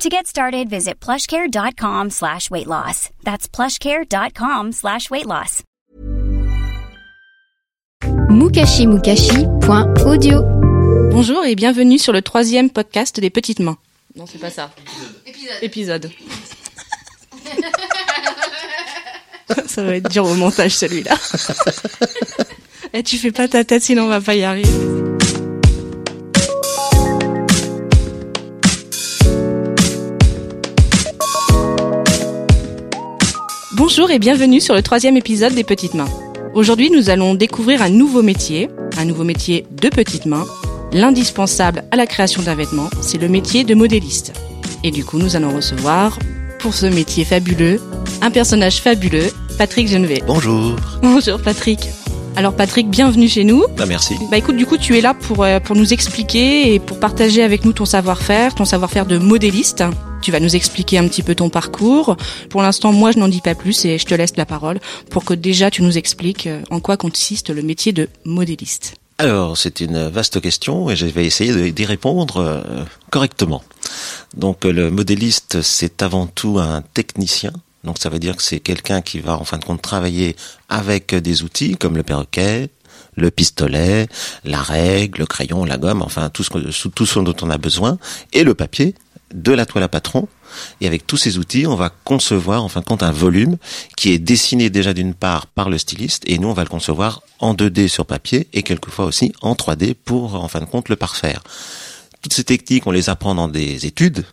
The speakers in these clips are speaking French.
To get started, visit plushcare.com slash weight loss. That's plushcare.com slash weight loss. mukashimukashi.audio Bonjour et bienvenue sur le troisième podcast des petites mains. Non, c'est pas ça. Épisode. Épisode. ça va être dur au montage celui-là. Et tu fais pas ta tête sinon on va pas y arriver. Bonjour et bienvenue sur le troisième épisode des Petites Mains. Aujourd'hui, nous allons découvrir un nouveau métier, un nouveau métier de petites mains. L'indispensable à la création d'un vêtement, c'est le métier de modéliste. Et du coup, nous allons recevoir, pour ce métier fabuleux, un personnage fabuleux, Patrick Genevet. Bonjour. Bonjour Patrick. Alors Patrick, bienvenue chez nous. Bah merci. Bah écoute, du coup, tu es là pour, euh, pour nous expliquer et pour partager avec nous ton savoir-faire, ton savoir-faire de modéliste. Tu vas nous expliquer un petit peu ton parcours. Pour l'instant, moi, je n'en dis pas plus et je te laisse la parole pour que déjà tu nous expliques euh, en quoi consiste le métier de modéliste. Alors, c'est une vaste question et je vais essayer d'y répondre euh, correctement. Donc, le modéliste, c'est avant tout un technicien. Donc, ça veut dire que c'est quelqu'un qui va, en fin de compte, travailler avec des outils comme le perroquet, le pistolet, la règle, le crayon, la gomme, enfin, tout ce, tout ce dont on a besoin, et le papier, de la toile à patron. Et avec tous ces outils, on va concevoir en fin de compte un volume qui est dessiné déjà d'une part par le styliste et nous on va le concevoir en 2D sur papier et quelquefois aussi en 3D pour en fin de compte le parfaire. Toutes ces techniques, on les apprend dans des études.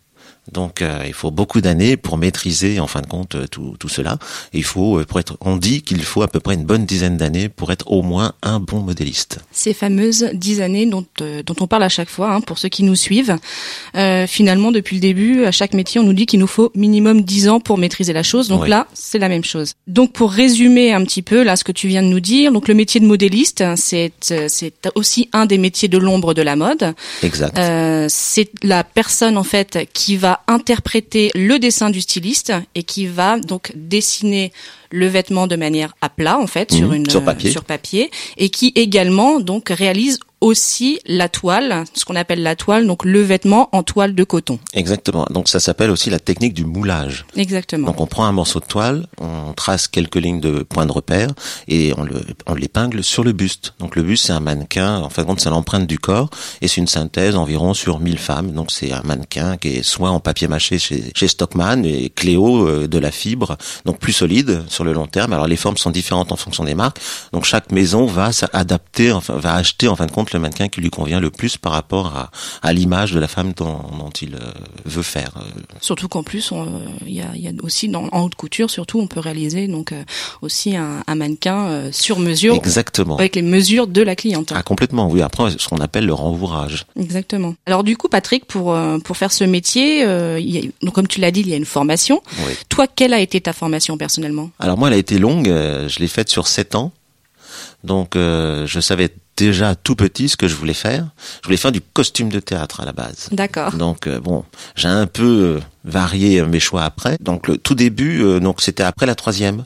Donc euh, il faut beaucoup d'années pour maîtriser en fin de compte euh, tout, tout cela. Et il faut euh, pour être on dit qu'il faut à peu près une bonne dizaine d'années pour être au moins un bon modéliste. Ces fameuses dix années dont, euh, dont on parle à chaque fois, hein, pour ceux qui nous suivent. Euh, finalement, depuis le début, à chaque métier, on nous dit qu'il nous faut minimum dix ans pour maîtriser la chose. Donc Oui. là, c'est la même chose. Donc pour résumer un petit peu là ce que tu viens de nous dire, donc le métier de modéliste, hein, c'est euh, c'est aussi un des métiers de l'ombre de la mode. Exact. Euh, c'est la personne en fait qui va interpréter le dessin du styliste et qui va donc dessiner le vêtement de manière à plat en fait sur Mhm, une sur papier. sur papier et qui également donc réalise aussi la toile, ce qu'on appelle la toile, donc le vêtement en toile de coton. Exactement. Donc ça s'appelle aussi la technique du moulage. Exactement. Donc on prend un morceau de toile, on trace quelques lignes de points de repère et on le on l'épingle sur le buste. Donc le buste c'est un mannequin, en fin de compte c'est l'empreinte du corps et c'est une synthèse environ sur 1000 femmes. Donc c'est un mannequin qui est soit en papier mâché chez, chez Stockman et Cléo euh, de la fibre, donc plus solide sur le long terme. Alors les formes sont différentes en fonction des marques. Donc chaque maison va s'adapter, enfin va acheter en fin de compte le mannequin qui lui convient le plus par rapport à, à l'image de la femme dont, dont il euh, veut faire. euh, Surtout qu'en plus, euh, il y, a, il y a aussi dans, en haute couture, surtout, on peut réaliser donc aussi un, un mannequin sur mesure Exactement. avec les mesures de la cliente. Ah complètement, oui. Après, ce qu'on appelle le rembourrage. Exactement. Alors du coup, Patrick, pour pour faire ce métier, euh, il y a, donc comme tu l'as dit, il y a une formation. Oui. Toi, quelle a été ta formation personnellement? Alors moi, elle a été longue. je l'ai faite sur sept ans. Donc, euh, je savais déjà tout petit ce que je voulais faire. Je voulais faire du costume de théâtre à la base. D'accord. Donc euh, bon, j'ai un peu euh, varié mes choix après. Donc le tout début, euh, donc c'était après la troisième.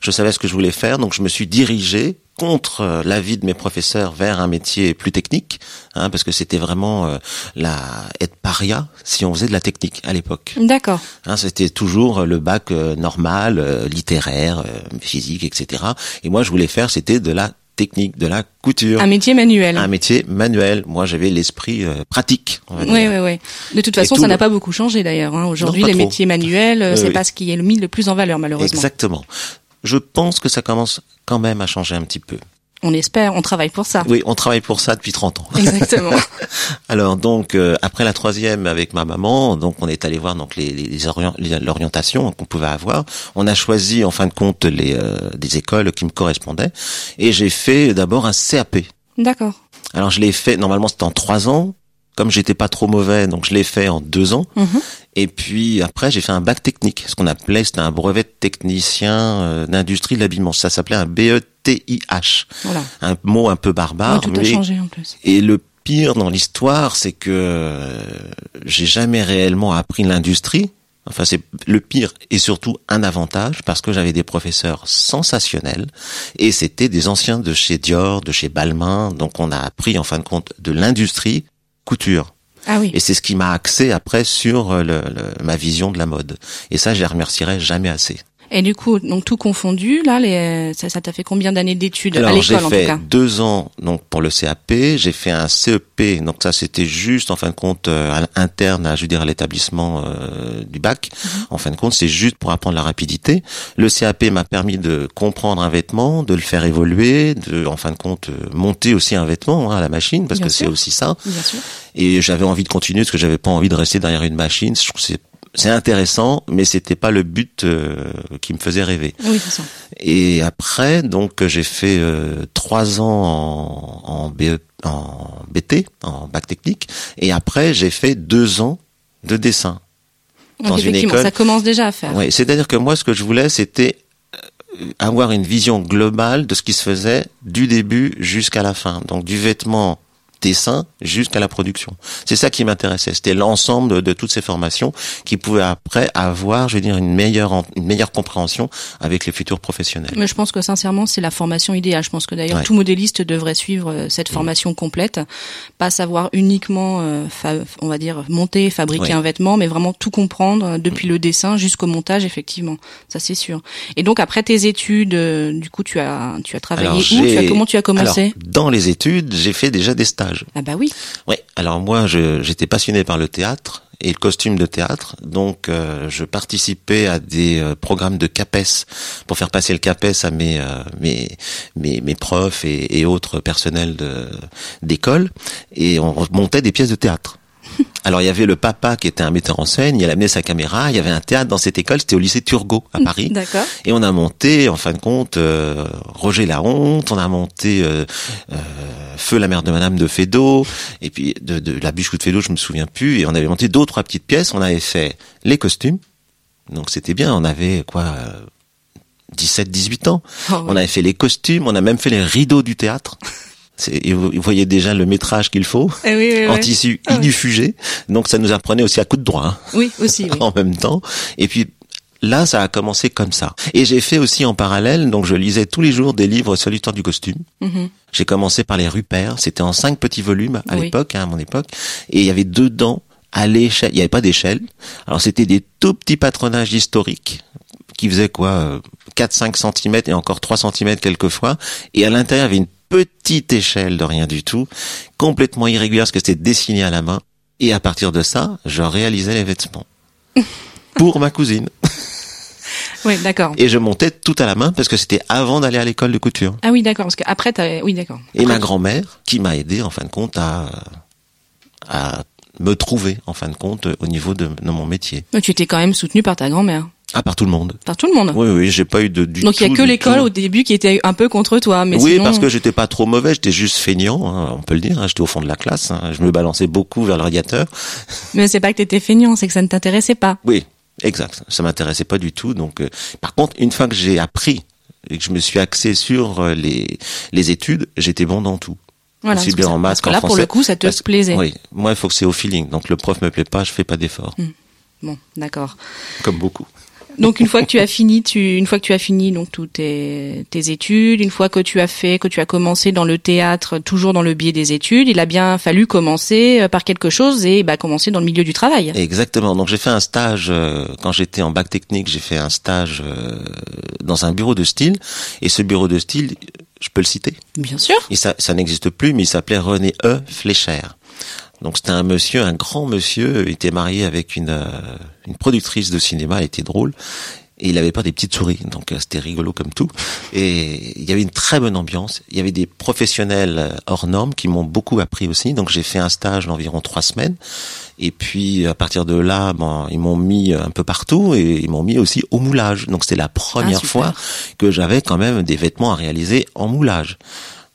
Je savais ce que je voulais faire, donc je me suis dirigé contre euh, l'avis de mes professeurs vers un métier plus technique, hein, parce que c'était vraiment euh, la être paria si on faisait de la technique à l'époque. D'accord. Hein, c'était toujours le bac euh, normal, euh, littéraire, euh, physique, etc. Et moi, je voulais faire, c'était de la technique, de la couture. Un métier manuel. Un métier manuel. Moi, j'avais l'esprit euh, pratique. on va Oui, dire. oui, oui. De toute façon, tout ça le- n'a pas beaucoup changé d'ailleurs. Hein. Aujourd'hui, les trop. métiers manuels, euh, c'est oui. pas ce qui est mis le plus en valeur, malheureusement. Exactement. Je pense que ça commence quand même à changer un petit peu. On espère, on travaille pour ça. Oui, on travaille pour ça depuis 30 ans. Exactement. Alors donc euh, après la troisième avec ma maman, donc on est allé voir donc les, les, les orient- les- l'orientation qu'on pouvait avoir. On a choisi en fin de compte les euh, des écoles qui me correspondaient et j'ai fait d'abord un CAP. D'accord. Alors je l'ai fait normalement c'était en trois ans. Comme j'étais pas trop mauvais, donc je l'ai fait en deux ans. Mhm. Et puis après, j'ai fait un bac technique, ce qu'on appelait, c'était un brevet de technicien euh, d'industrie de l'habillement. Ça s'appelait un BETIH. Voilà. Un mot un peu barbare. tout a mais- changé en plus. Et le pire dans l'histoire, c'est que euh, j'ai jamais réellement appris l'industrie. Enfin, c'est le pire et surtout un avantage parce que j'avais des professeurs sensationnels et c'était des anciens de chez Dior, de chez Balmain. Donc, on a appris en fin de compte de l'industrie couture. Ah oui. Et c'est ce qui m'a axé après sur euh, le- le- ma vision de la mode. Et ça, je les remercierai jamais assez. Et du coup, donc tout confondu, là, les, ça, ça t'a fait combien d'années d'études à j'ai l'école en tout fait cas deux ans donc pour le CAP, j'ai fait un CEP, donc ça c'était juste en fin de compte euh, interne à je veux dire à l'établissement euh, du bac. Mhm. En fin de compte, c'est juste pour apprendre la rapidité. Le CAP m'a permis de comprendre un vêtement, de le faire évoluer, de en fin de compte euh, monter aussi un vêtement hein, à la machine parce Bien que c'est aussi ça. Bien sûr. Et j'avais envie de continuer parce que j'avais pas envie de rester derrière une machine. Je trouve c'est c'est intéressant, mais c'était pas le but euh, qui me faisait rêver. Oui, ça. Et après, donc j'ai fait euh, trois ans en, en, BE en BT, en bac technique, et après j'ai fait deux ans de dessin. Donc Dans une école. ça commence déjà à faire. Ouais, c'est-à-dire que moi, ce que je voulais, c'était euh, avoir une vision globale de ce qui se faisait du début jusqu'à la fin. Donc du vêtement dessin jusqu'à la production. C'est ça qui m'intéressait. C'était l'ensemble de, de toutes ces formations qui pouvaient après avoir, je veux dire, une meilleure, une meilleure compréhension avec les futurs professionnels. Mais je pense que sincèrement, c'est la formation idéale. Je pense que d'ailleurs Ouais. tout modéliste devrait suivre euh, cette formation complète, pas savoir uniquement, euh, on va dire, monter, fabriquer Ouais. un vêtement, mais vraiment tout comprendre euh, depuis le dessin jusqu'au montage, effectivement. Ça c'est sûr. Et donc après tes études, euh, du coup, tu as tu as travaillé Alors, où? Tu as, Comment tu as commencé? Alors, dans les études, j'ai fait déjà des stages. Ah bah oui. Oui. Alors moi, je- j'étais passionné par le théâtre et le costume de théâtre, donc euh, je participais à des euh, programmes de CAPES pour faire passer le CAPES à mes euh, mes, mes mes profs et, et autres personnels d'école et on montait des pièces de théâtre. Alors il y avait le papa qui était un metteur en scène, il amené sa caméra, il y avait un théâtre dans cette école, c'était au lycée Turgot à Paris. D'accord. Et on a monté, en fin de compte, euh, Roger la honte, on a monté euh, euh, Feu la mère de Madame de Fédot, et puis de, de la bûche ou de Fédot, je me souviens plus, et on avait monté deux ou trois petites pièces, on avait fait les costumes, donc c'était bien, on avait quoi, euh, 17, 18 ans, Oh, on avait fait les costumes, on a même fait les rideaux du théâtre. Et vous, voyez déjà le métrage qu'il faut, Eh oui, oui, en oui. tissu Ah inufugé, donc ça nous apprenait aussi à coup de droit. hein Oui, aussi. Oui. en même temps. Et puis là, ça a commencé comme ça. Et j'ai fait aussi en parallèle, donc je lisais tous les jours des livres sur l'histoire du costume. Mhm. J'ai commencé par les Rupert, c'était en cinq petits volumes à Oui. l'époque, hein, à mon époque, et il y avait dedans à l'échelle, il n'y avait pas d'échelle. Alors c'était des tout petits patronages historiques qui faisaient quoi, euh, 4-5 cm et encore 3 cm quelquefois, et à l'intérieur il y avait une petite échelle de rien du tout, complètement irrégulière parce que c'était dessiné à la main, et à partir de ça, je réalisais les vêtements. pour ma cousine. Oui, d'accord. Et je montais tout à la main parce que c'était avant d'aller à l'école de couture. Ah oui, d'accord. Parce qu'après, t'as... oui, d'accord. Et ma grand-mère qui m'a aidé en fin de compte à, à me trouver en fin de compte au niveau de, de mon métier. Mais tu étais quand même soutenu par ta grand-mère, À part tout le monde. par tout le monde. Oui, oui, j'ai pas eu de du Donc il y a que l'école au début qui était un peu contre toi, mais oui, sinon... parce que j'étais pas trop mauvais, j'étais juste feignant, hein, on peut le dire. hein, j'étais au fond de la classe, hein, je me balançais beaucoup vers le radiateur. Mais c'est pas que t'étais feignant, c'est que ça ne t'intéressait pas. Oui, exact. Ça m'intéressait pas du tout. Donc, euh, par contre, une fois que j'ai appris et que je me suis axé sur euh, les les études, j'étais bon dans tout. Voilà. Aussi bien que- en maths que qu'en là, pour français. le coup, ça te Parce- plaisait. Oui, moi, il faut que c'est au feeling. Donc, le prof me plaît pas, je fais pas d'effort, Bon, d'accord. comme beaucoup. Donc une fois que tu as fini, tu, une fois que tu as fini donc toutes tes, tes études, une fois que tu as fait, que tu as commencé dans le théâtre, toujours dans le biais des études, il a bien fallu commencer euh, par quelque chose et bah commencer dans le milieu du travail. Exactement. Donc j'ai fait un stage euh, quand j'étais en bac technique. J'ai fait un stage euh, dans un bureau de style. Et ce bureau de style, je peux le citer? Bien sûr. Et ça, ça n'existe plus, mais il s'appelait René E. Flécher. Donc c'était un monsieur, un grand monsieur. Il était marié avec une euh, une productrice de cinéma. Elle était drôle. Et il avait pas des petites souris, donc euh, c'était rigolo comme tout. Et il y avait une très bonne ambiance. Il y avait des professionnels euh, hors normes qui m'ont beaucoup appris aussi. Donc j'ai fait un stage d'environ trois semaines. Et puis à partir de là, bon, ils m'ont mis un peu partout et ils m'ont mis aussi au moulage. Donc c'était la première super. fois que j'avais quand même des vêtements à réaliser en moulage.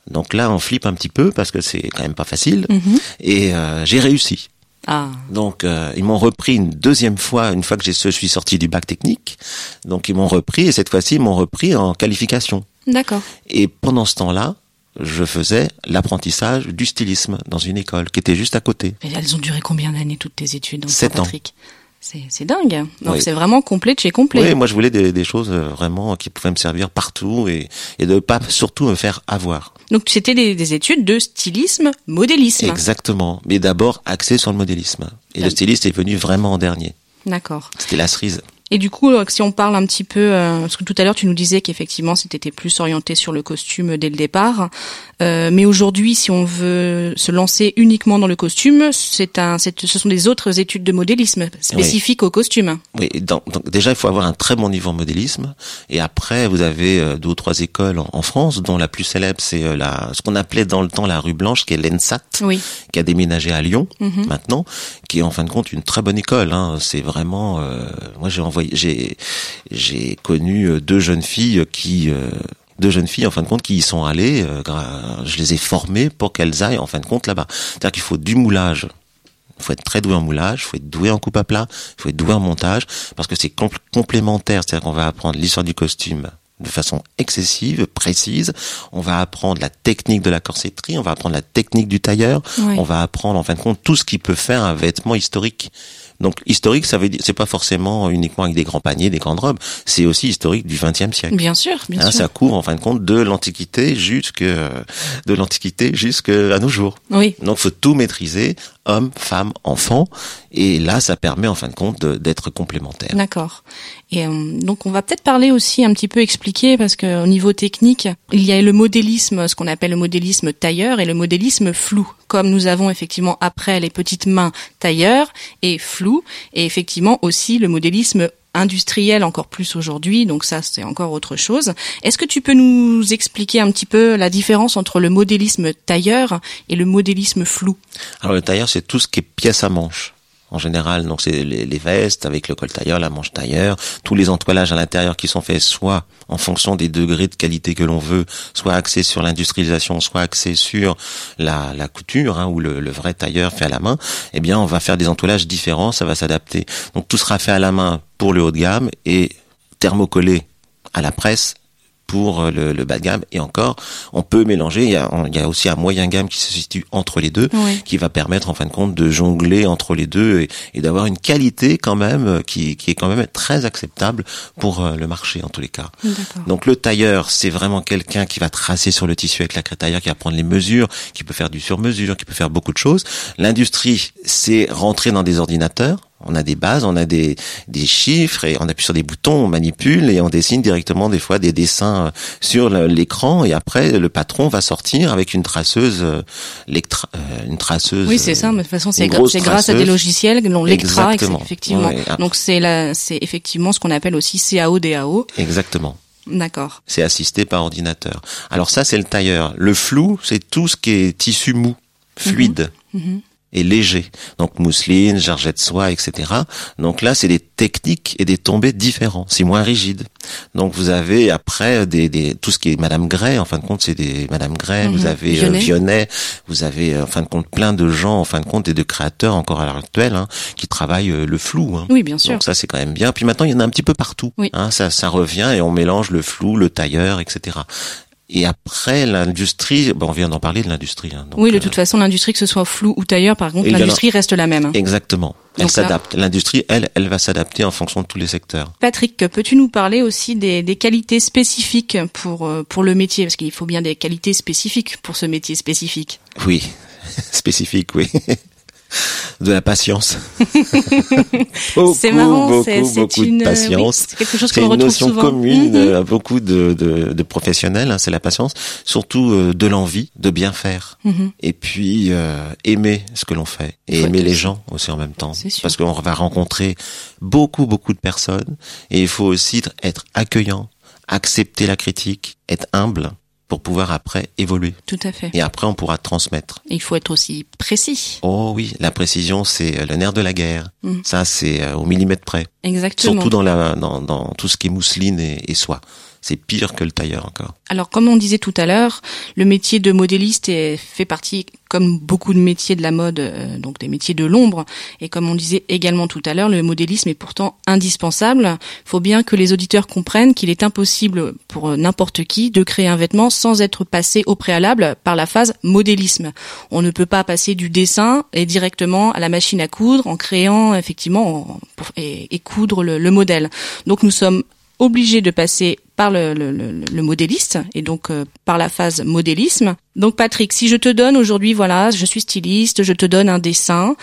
Donc là, on flippe un petit peu parce que c'est quand même pas facile. Mhm. Et euh, j'ai réussi. Ah, Donc euh, ils m'ont repris une deuxième fois, une fois que je suis sorti du bac technique. Donc ils m'ont repris et cette fois-ci ils m'ont repris en qualification. d'accord. Et pendant ce temps-là, je faisais l'apprentissage du stylisme dans une école qui était juste à côté. Et elles ont duré combien d'années toutes tes études Sept ans. C'est dingue. Donc Oui. c'est vraiment complet de chez complet. Oui, moi je voulais des, des choses euh, vraiment qui pouvaient me servir partout et, et de pas surtout me faire avoir. Donc c'était des, des études de stylisme, modélisme. Exactement. Mais d'abord axé sur le modélisme. Et le styliste est venu vraiment en dernier. D'accord. C'était la cerise. Et du coup, euh, si on parle un petit peu, euh, parce que tout à l'heure tu nous disais qu'effectivement c'était plus orienté sur le costume dès le départ, euh, mais aujourd'hui, si on veut se lancer uniquement dans le costume, c'est un, c'est- ce sont des autres études de modélisme spécifiques au costume. Oui, donc, donc déjà il faut avoir un très bon niveau en modélisme et après vous avez euh, deux ou trois écoles en, en France dont la plus célèbre c'est euh, la ce qu'on appelait dans le temps la rue Blanche qui est l'ENSAT Oui. qui a déménagé à Lyon Mhm. maintenant qui est en fin de compte une très bonne école hein. c'est vraiment euh, moi j'ai envoyé j'ai j'ai connu euh, deux jeunes filles qui euh, deux jeunes filles en fin de compte qui y sont allées euh, je les ai formées pour qu'elles aillent en fin de compte là-bas. C'est-à-dire qu'il faut du moulage. Il faut être très doué en moulage, il faut être doué en coupe à plat, il faut être doué en montage, parce que c'est compl- complémentaire, c'est-à-dire qu'on va apprendre l'histoire du costume de façon excessive, précise, on va apprendre la technique de la corsetterie, on va apprendre la technique du tailleur, on va apprendre en fin de compte tout ce qui peut faire un vêtement historique. Donc historique, ça veut dire c'est pas forcément uniquement avec des grands paniers, des grandes robes, c'est aussi historique du XXe siècle. Bien sûr, bien Hein, sûr. ça couvre en fin de compte de l'antiquité jusque de l'antiquité jusqu'à nos jours. Oui. Donc faut tout maîtriser, hommes, femmes, enfants, et là ça permet en fin de compte d'être complémentaire. D'accord. Et euh, donc on va peut-être parler aussi un petit peu expliquer parce que au niveau technique, il y a le modélisme, ce qu'on appelle le modélisme tailleur et le modélisme flou. Comme nous avons effectivement après les petites mains tailleur et flou, et effectivement aussi le modélisme industriel encore plus aujourd'hui, donc ça c'est encore autre chose. Est-ce que tu peux nous expliquer un petit peu la différence entre le modélisme tailleur et le modélisme flou? Alors le tailleur c'est tout ce qui est pièce à manche. En général, donc c'est les, vestes avec le col tailleur, la manche tailleur, tous les entoilages à l'intérieur qui sont faits soit en fonction des degrés de qualité que l'on veut, soit axés sur l'industrialisation, soit axés sur la, la couture, hein, ou le, le vrai tailleur fait à la main. Eh bien, on va faire des entoilages différents, ça va s'adapter. Donc tout sera fait à la main pour le haut de gamme et thermocollé à la presse pour euh, le, le bas de gamme et encore on peut mélanger il y a, il y a aussi un moyen gamme qui se situe entre les deux Oui. qui va permettre en fin de compte de jongler entre les deux et, et d'avoir une qualité quand même euh, qui, qui est quand même très acceptable pour euh, le marché en tous les cas. Donc le tailleur, c'est vraiment quelqu'un qui va tracer sur le tissu avec la craie tailleur, qui va prendre les mesures, qui peut faire du sur-mesure, qui peut faire beaucoup de choses. L'industrie, c'est rentrer dans des ordinateurs. On a des bases, on a des, des chiffres et on appuie sur des boutons, on manipule et on dessine directement des fois des dessins euh, sur l'écran et après le patron va sortir avec une traceuse, euh, lectra- euh, une traceuse. Oui, c'est ça. Mais de toute façon, c'est grâce à des logiciels, dont Lectra, Exactement. effectivement. Ah. Donc c'est la, c'est effectivement ce qu'on appelle aussi CAO, DAO. Exactement. D'accord. c'est assisté par ordinateur. Alors ça, c'est le tailleur. Le flou, c'est tout ce qui est tissu mou, fluide Mhm. Et léger. Donc mousseline, jargette soie, etc. Donc là, c'est des techniques et des tombés différents. C'est moins rigide. Donc vous avez après des, des tout ce qui est Madame Gray. En fin de compte, c'est des Madame Gray. Mhm. Vous avez euh, Vionnet. Vionnet. Vous avez euh, en fin de compte plein de gens, en fin de compte, et de créateurs encore à l'heure actuelle, hein, qui travaillent euh, le flou. Hein. Oui, bien sûr. Donc ça c'est quand même bien. Puis maintenant il y en a un petit peu partout. Oui. Hein, ça, ça revient et on mélange le flou, le tailleur, etc. Et après l'industrie, bon, on vient d'en parler de l'industrie. Hein, oui, de euh, toute façon, l'industrie, que ce soit flou ou tailleur, par contre, l'industrie reste la même. Exactement. Elle s'adapte. L'industrie, elle, elle va s'adapter en fonction de tous les secteurs. Patrick, peux-tu nous parler aussi des, des qualités spécifiques pour, euh, pour le métier? Parce qu'il faut bien des qualités spécifiques pour ce métier spécifique. Oui, spécifique, oui. De la patience. C'est marrant, beaucoup, c'est c'est beaucoup une, de oui, patience. c'est quelque chose qu'on retrouve notion souvent. commune Mhm. euh, à beaucoup de, de, de professionnels, hein, c'est la patience, surtout euh, de l'envie de bien faire. Mhm. Et puis euh, aimer ce que l'on fait et Faut aimer les gens aussi en même temps. Parce qu'on va rencontrer beaucoup, beaucoup de personnes et il faut aussi être accueillant, accepter la critique, être humble pour pouvoir après évoluer. Tout à fait. Et après, on pourra transmettre. Et il faut être aussi précis. Oh oui, la précision, c'est euh, le nerf de la guerre. Mm. Ça, c'est euh, au millimètre près. Exactement. Surtout dans, la, dans, dans tout ce qui est mousseline et, et soie. C'est pire que le tailleur encore. Alors, comme on disait tout à l'heure, le métier de modéliste est, fait partie, comme beaucoup de métiers de la mode, euh, donc des métiers de l'ombre. Et comme on disait également tout à l'heure, le modélisme est pourtant indispensable. Il faut bien que les auditeurs comprennent qu'il est impossible pour n'importe qui de créer un vêtement sans être passé au préalable par la phase modélisme. On ne peut pas passer du dessin et directement à la machine à coudre en créant effectivement et, coudre le, le modèle. Donc nous sommes obligés de passer par le, modéliste et donc euh, par la phase modélisme. Donc Patrick, si je te donne aujourd'hui, voilà, je suis styliste, je te donne un dessin,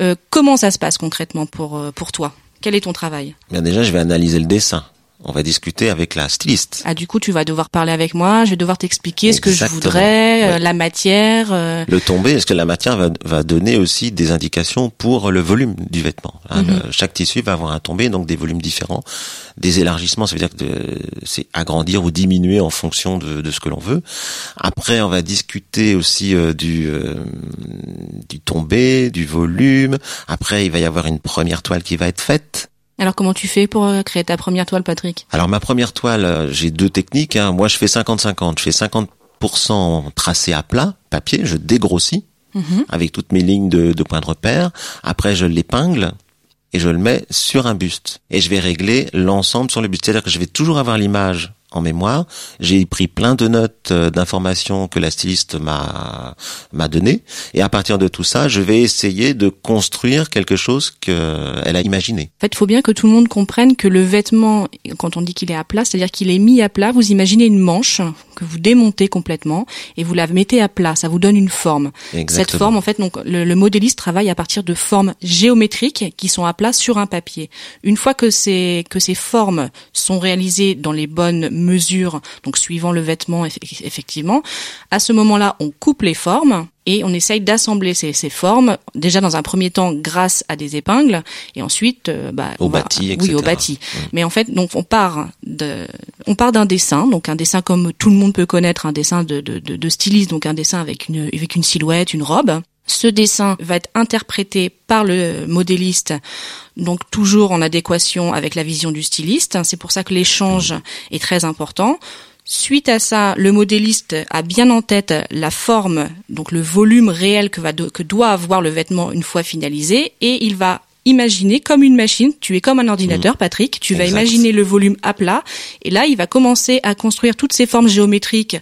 euh, comment ça se passe concrètement pour euh, pour toi? Quel est ton travail? Bien déjà, je vais analyser le dessin on va discuter avec la styliste. Ah, du coup, tu vas devoir parler avec moi, je vais devoir t'expliquer ce que je voudrais, euh, la matière. Euh. Le tombé, est-ce que la matière va, va, donner aussi des indications pour le volume du vêtement hein, mhm. Chaque tissu va avoir un tombé, donc des volumes différents. Des élargissements, ça veut dire que c'est agrandir ou diminuer en fonction de, de ce que l'on veut. Après, on va discuter aussi euh, du, du tombé, du volume. Après, il va y avoir une première toile qui va être faite. Alors comment tu fais pour euh, créer ta première toile, Patrick? Alors ma première toile, euh, j'ai deux techniques. Hein. Moi, je fais 50-50. Je fais 50% tracé à plat, papier, je dégrossis mhm. avec toutes mes lignes de, de points de repère. Après, je l'épingle et je le mets sur un buste. Et je vais régler l'ensemble sur le buste. C'est-à-dire que je vais toujours avoir l'image en mémoire. J'ai pris plein de notes euh, d'informations que la styliste m'a m'a donné et à partir de tout ça, je vais essayer de construire quelque chose qu'elle a imaginé. En fait, il faut bien que tout le monde comprenne que le vêtement quand on dit qu'il est à plat, c'est-à-dire qu'il est mis à plat, vous imaginez une manche que vous démontez complètement et vous la mettez à plat, ça vous donne une forme. Cette forme en fait donc le, le modéliste travaille à partir de formes géométriques qui sont à plat sur un papier. Une fois que ces que ces formes sont réalisées dans les bonnes mesure, donc suivant le vêtement effectivement. À ce moment-là, on coupe les formes et on essaye d'assembler ces, formes déjà dans un premier temps grâce à des épingles et ensuite euh, bah, au bâti, oui au bâti. Mmh. Mais en fait, donc on part de, on part d'un dessin, donc un dessin comme tout le monde peut connaître, un dessin de, de, de styliste, donc un dessin avec une avec une silhouette, une robe. Ce dessin va être interprété par le modéliste, donc toujours en adéquation avec la vision du styliste. C'est pour ça que l'échange est très important. Suite à ça, le modéliste a bien en tête la forme, donc le volume réel que, va que doit avoir le vêtement une fois finalisé, et il va imaginer comme une machine, tu es comme un ordinateur, mmh. Patrick, tu vas imaginer le volume à plat, et là, il va commencer à construire toutes ces formes géométriques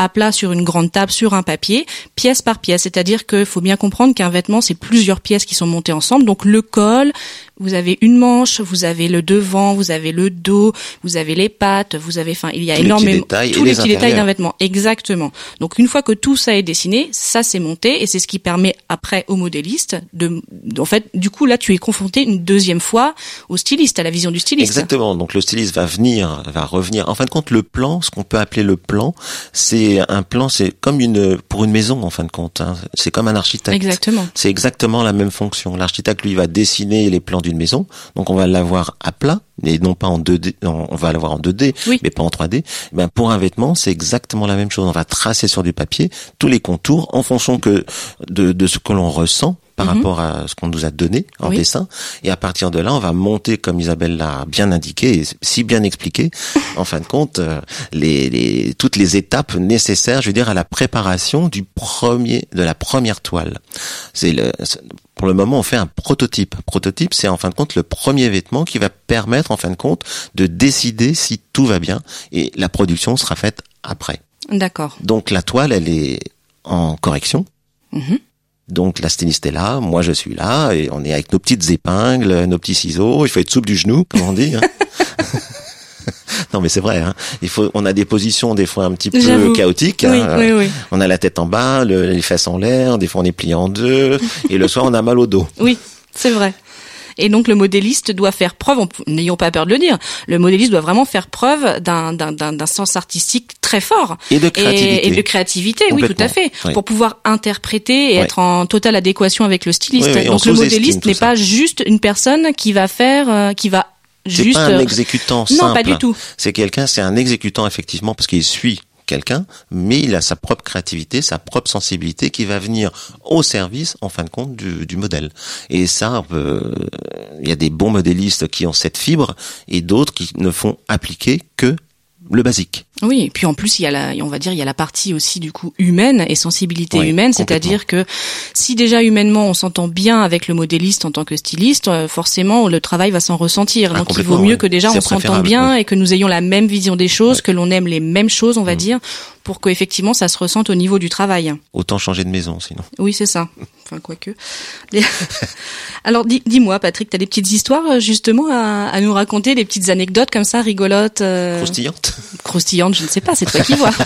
à plat sur une grande table, sur un papier, pièce par pièce. C'est-à-dire qu'il faut bien comprendre qu'un vêtement, c'est plusieurs pièces qui sont montées ensemble. Donc le col, vous avez une manche, vous avez le devant, vous avez le dos, vous avez les pattes, vous avez, enfin, il y a énormément tous les, petits détails d'un vêtement. Exactement. Donc une fois que tout ça est dessiné, ça c'est monté et c'est ce qui permet après au modéliste de, en fait, du coup là tu es confronté une deuxième fois au styliste, à la vision du styliste. Exactement. Donc le styliste va venir, va revenir. En fin de compte, le plan, ce qu'on peut appeler le plan, c'est un plan, c'est comme une pour une maison en fin de compte. Hein. C'est comme un architecte. Exactement. C'est exactement la même fonction. L'architecte lui va dessiner les plans du maison. Donc on va l'avoir à plat, et non pas en 2D, on va l'avoir en 2D, mais pas en 3D. Eh ben pour un vêtement, c'est exactement la même chose. On va tracer sur du papier tous les contours en fonction que de, de ce que l'on ressent par mhm. rapport à ce qu'on nous a donné en dessin. Et à partir de là, on va monter, comme Isabelle l'a bien indiqué et si bien expliqué, en fin de compte, euh, les, les, toutes les étapes nécessaires, je veux dire, à la préparation du premier, de la première toile. C'est le, pour le moment, on fait un prototype. Prototype, c'est en fin de compte le premier vêtement qui va permettre, en fin de compte, de décider si tout va bien et la production sera faite après. D'accord. Donc la toile, elle est en correction. Mhm. Donc la styliste est là, moi je suis là, et on est avec nos petites épingles, nos petits ciseaux. Il faut être souple du genou, comme on dit. Hein. non mais c'est vrai. Hein. Il faut, on a des positions des fois un petit peu chaotiques. Hein. On a la tête en bas, les fesses en l'air. Des fois on est plié en deux, et le soir on a mal au dos. Oui, c'est vrai. Et donc le modéliste doit faire preuve, n'ayons pas peur de le dire, le modéliste doit vraiment faire preuve d'un sens artistique très fort. Et de créativité. Et, de créativité, oui, tout à fait. Pour pouvoir interpréter et être en totale adéquation avec le styliste. donc le modéliste n'est pas juste une personne qui va faire, euh, qui va juste... pas un euh, exécutant simple. Non, pas du tout. C'est quelqu'un, c'est un exécutant effectivement parce qu'il suit quelqu'un, mais il a sa propre créativité, sa propre sensibilité qui va venir au service, en fin de compte, du, modèle. Et ça, euh, il y a des bons modélistes qui ont cette fibre et d'autres qui ne font appliquer que le basique. Oui, et puis en plus il y a la, on va dire il y a la partie aussi du coup humaine et sensibilité humaine, c'est-à-dire que si déjà humainement on s'entend bien avec le modéliste en tant que styliste, euh, forcément le travail va s'en ressentir. Ah, Donc il vaut mieux que déjà on s'entende bien et que nous ayons la même vision des choses, que l'on aime les mêmes choses, on va mm. dire, pour qu'effectivement ça se ressente au niveau du travail. Autant changer de maison sinon. Oui, c'est ça. Enfin, quoique. Alors, dis-moi, Patrick, tu as des petites histoires euh, justement à, nous raconter, des petites anecdotes comme ça, rigolotes euh... Croustillantes Croustillantes, je ne sais pas, c'est toi qui vois.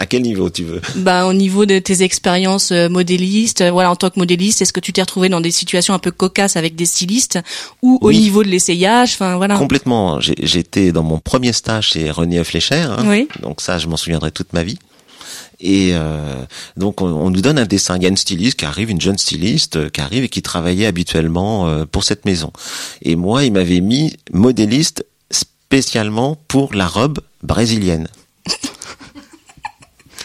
À quel niveau tu veux? Bah au niveau de tes expériences euh, modélistes, voilà en tant que modéliste, est-ce que tu t'es retrouvé dans des situations un peu cocasses avec des stylistes ou au niveau de l'essayage, enfin voilà. Complètement. J'étais dans mon premier stage chez René Flécher, hein. oui. donc ça je m'en souviendrai toute ma vie. Et euh, donc on, nous donne un dessin. Il y a une styliste qui arrive, une jeune styliste euh, qui arrive et qui travaillait habituellement euh, pour cette maison. Et moi, il m'avait mis modéliste spécialement pour la robe brésilienne.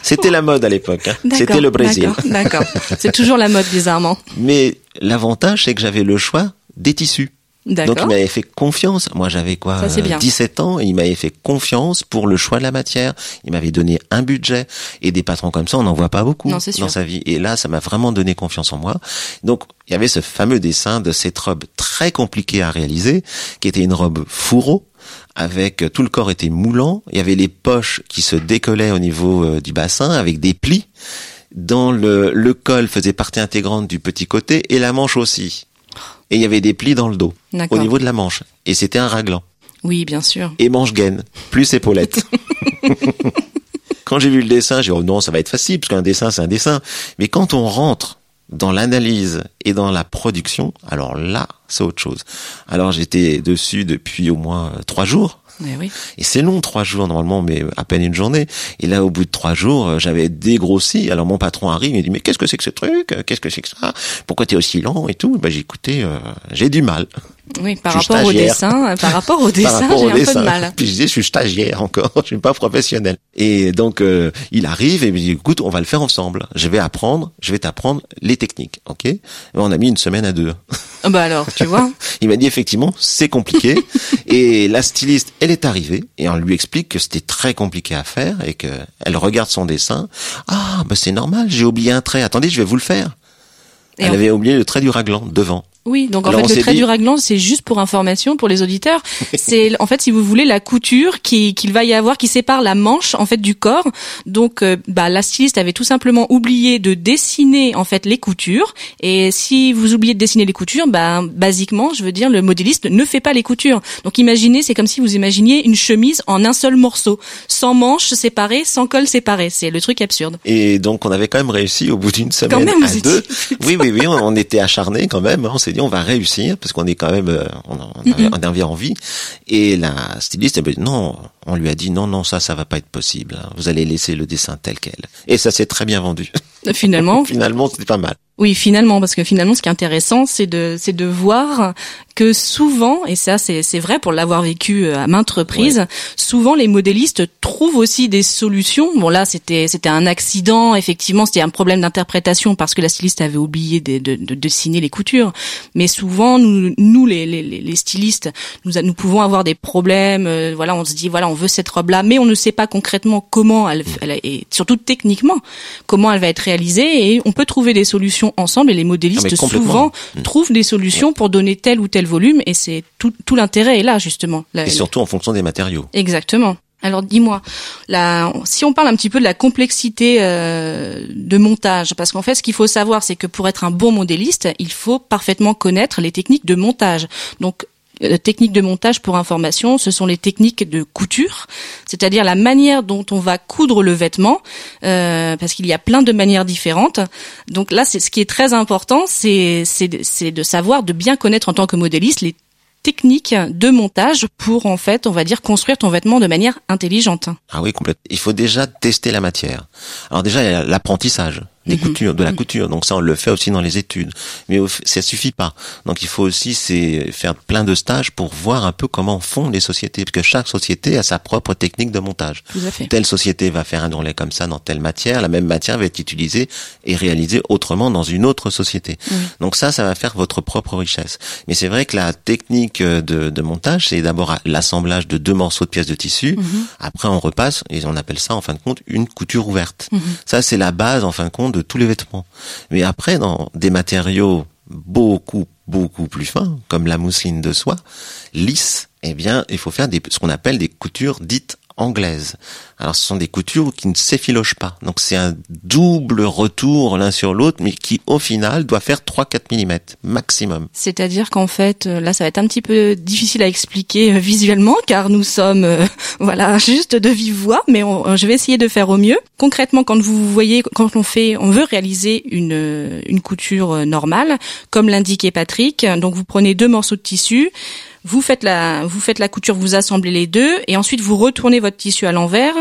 C'était la mode à l'époque. Hein. C'était le Brésil. D'accord. C'est toujours la mode bizarrement. Mais l'avantage, c'est que j'avais le choix des tissus. Donc il m'avait fait confiance. Moi j'avais quoi 17 ans et il m'avait fait confiance pour le choix de la matière. Il m'avait donné un budget et des patrons comme ça on n'en voit pas beaucoup dans sa vie. Et là ça m'a vraiment donné confiance en moi. Donc il y avait ce fameux dessin de cette robe très compliquée à réaliser qui était une robe fourreau avec tout le corps était moulant. Il y avait les poches qui se décollaient au niveau euh, du bassin avec des plis. Dans le, le col faisait partie intégrante du petit côté et la manche aussi et il y avait des plis dans le dos, au niveau de la manche. Et c'était un raglan. Oui, bien sûr. Et manche-gaine, plus épaulette. quand j'ai vu le dessin, j'ai dit, oh non, ça va être facile, parce qu'un dessin, c'est un dessin. Mais quand on rentre dans l'analyse et dans la production, alors là, c'est autre chose. Alors j'étais dessus depuis au moins trois jours. Et c'est long, trois jours normalement, mais à peine une journée. Et là, au bout de trois jours, euh, j'avais dégrossi. Alors mon patron arrive, il dit mais qu'est-ce que c'est que ce truc? Qu'est-ce que c'est que ça? Pourquoi t'es aussi lent et tout? J'ai écouté, euh, j'ai du mal. Oui, par rapport au dessin, par rapport au dessin, j'ai un peu de mal. Puis je disais, je suis stagiaire encore, je suis pas professionnel. Et donc euh, il arrive et me dit, écoute, on va le faire ensemble. Je vais apprendre, je vais t'apprendre les techniques, ok? Et On a mis une semaine à deux. Ah bah alors, tu vois. il m'a dit effectivement, c'est compliqué. et la styliste, elle est arrivée et on lui explique que c'était très compliqué à faire et que elle regarde son dessin. Ah, bah c'est normal, j'ai oublié un trait. Attendez, je vais vous le faire. elle avait oublié le trait du raglan devant. Oui, donc en fait le trait du raglan c'est juste pour information pour les auditeurs. c'est en fait si vous voulez la couture qui qu'il va y avoir qui sépare la manche en fait du corps. Donc euh, bah la styliste avait tout simplement oublié de dessiner en fait les coutures et si vous oubliez de dessiner les coutures, bah basiquement, je veux dire le modéliste ne fait pas les coutures. Donc imaginez, c'est comme si vous imaginiez une chemise en un seul morceau, sans manches séparées, sans col séparé. C'est le truc absurde. Et donc on avait quand même réussi au bout d'une semaine quand même, à deux. Oui oui oui, on, était acharnés quand même. On va réussir parce qu'on est quand même euh, on, on, avait, envie. Et la styliste elle dit non on lui a dit non non ça ça va pas être possible hein. vous allez laisser le dessin tel quel. Et ça s'est très bien vendu. Finalement finalement c'était pas mal oui, finalement, parce que finalement, ce qui est intéressant, c'est de, c'est de voir que souvent, et ça, c'est, c'est vrai pour l'avoir vécu euh, à maintes reprises, souvent les modélistes trouvent aussi des solutions. Bon, là, c'était, c'était un accident, effectivement, c'était un problème d'interprétation parce que la styliste avait oublié de, de, de dessiner les coutures. Mais souvent, nous, nous les, les, les stylistes, nous, nous pouvons avoir des problèmes. Euh, voilà, on se dit, voilà, on veut cette robe-là, mais on ne sait pas concrètement comment elle, elle et surtout techniquement, comment elle va être réalisée, et on peut trouver des solutions ensemble et les modélistes ah, souvent mm. trouvent des solutions pour donner tel ou tel volume et c'est tout, tout l'intérêt est là justement. et surtout en fonction des matériaux. Exactement. Alors dis-moi, si on parle un petit peu de la complexité euh, de montage, parce qu'en fait, ce qu'il faut savoir, c'est que pour être un bon modéliste, il faut parfaitement connaître les techniques de montage. Donc techniques de montage pour information, ce sont les techniques de couture, c'est-à-dire la manière dont on va coudre le vêtement, euh, parce qu'il y a plein de manières différentes. Donc là, c'est ce qui est très important, c'est de savoir, de bien connaître en tant que modéliste les techniques de montage pour en fait, on va dire, construire ton vêtement de manière intelligente. Ah oui, complètement. Il faut déjà tester la matière. Alors déjà, l'apprentissage. Des Mhm. coutures, de la Mhm. couture. Donc ça, on le fait aussi dans les études. Mais ça suffit pas. Donc il faut aussi c'est faire plein de stages pour voir un peu comment font les sociétés, parce que chaque société a sa propre technique de montage. Telle société va faire un ourlet comme ça dans telle matière, la même matière va être utilisée et réalisée autrement dans une autre société. Oui. Donc ça, ça va faire votre propre richesse. Mais c'est vrai que la technique de, de montage, c'est d'abord l'assemblage de deux morceaux de pièces de tissu. Mhm. Après, on repasse et on appelle ça, en fin de compte, une couture ouverte. Ça, c'est la base, en fin de compte, de tous les vêtements. Mais après, dans des matériaux beaucoup, beaucoup plus fins, comme la mousseline de soie, lisse, eh bien, il faut faire ce qu'on appelle des coutures dites anglaises. Alors, ce sont des coutures qui ne s'effilochent pas. Donc, c'est un double retour l'un sur l'autre, mais qui, au final, doit faire 3-4 mm maximum. C'est-à-dire qu'en fait, euh, là, ça va être un petit peu difficile à expliquer euh, visuellement, car nous sommes, euh, voilà, juste de vive voix, mais je vais essayer de faire au mieux. Concrètement, quand vous voyez, quand on fait, on veut réaliser une une couture normale, comme l'indiquait Patrick, donc vous prenez deux morceaux de tissu. Vous faites la, vous faites la couture, vous assemblez les deux, et ensuite vous retournez votre tissu à l'envers,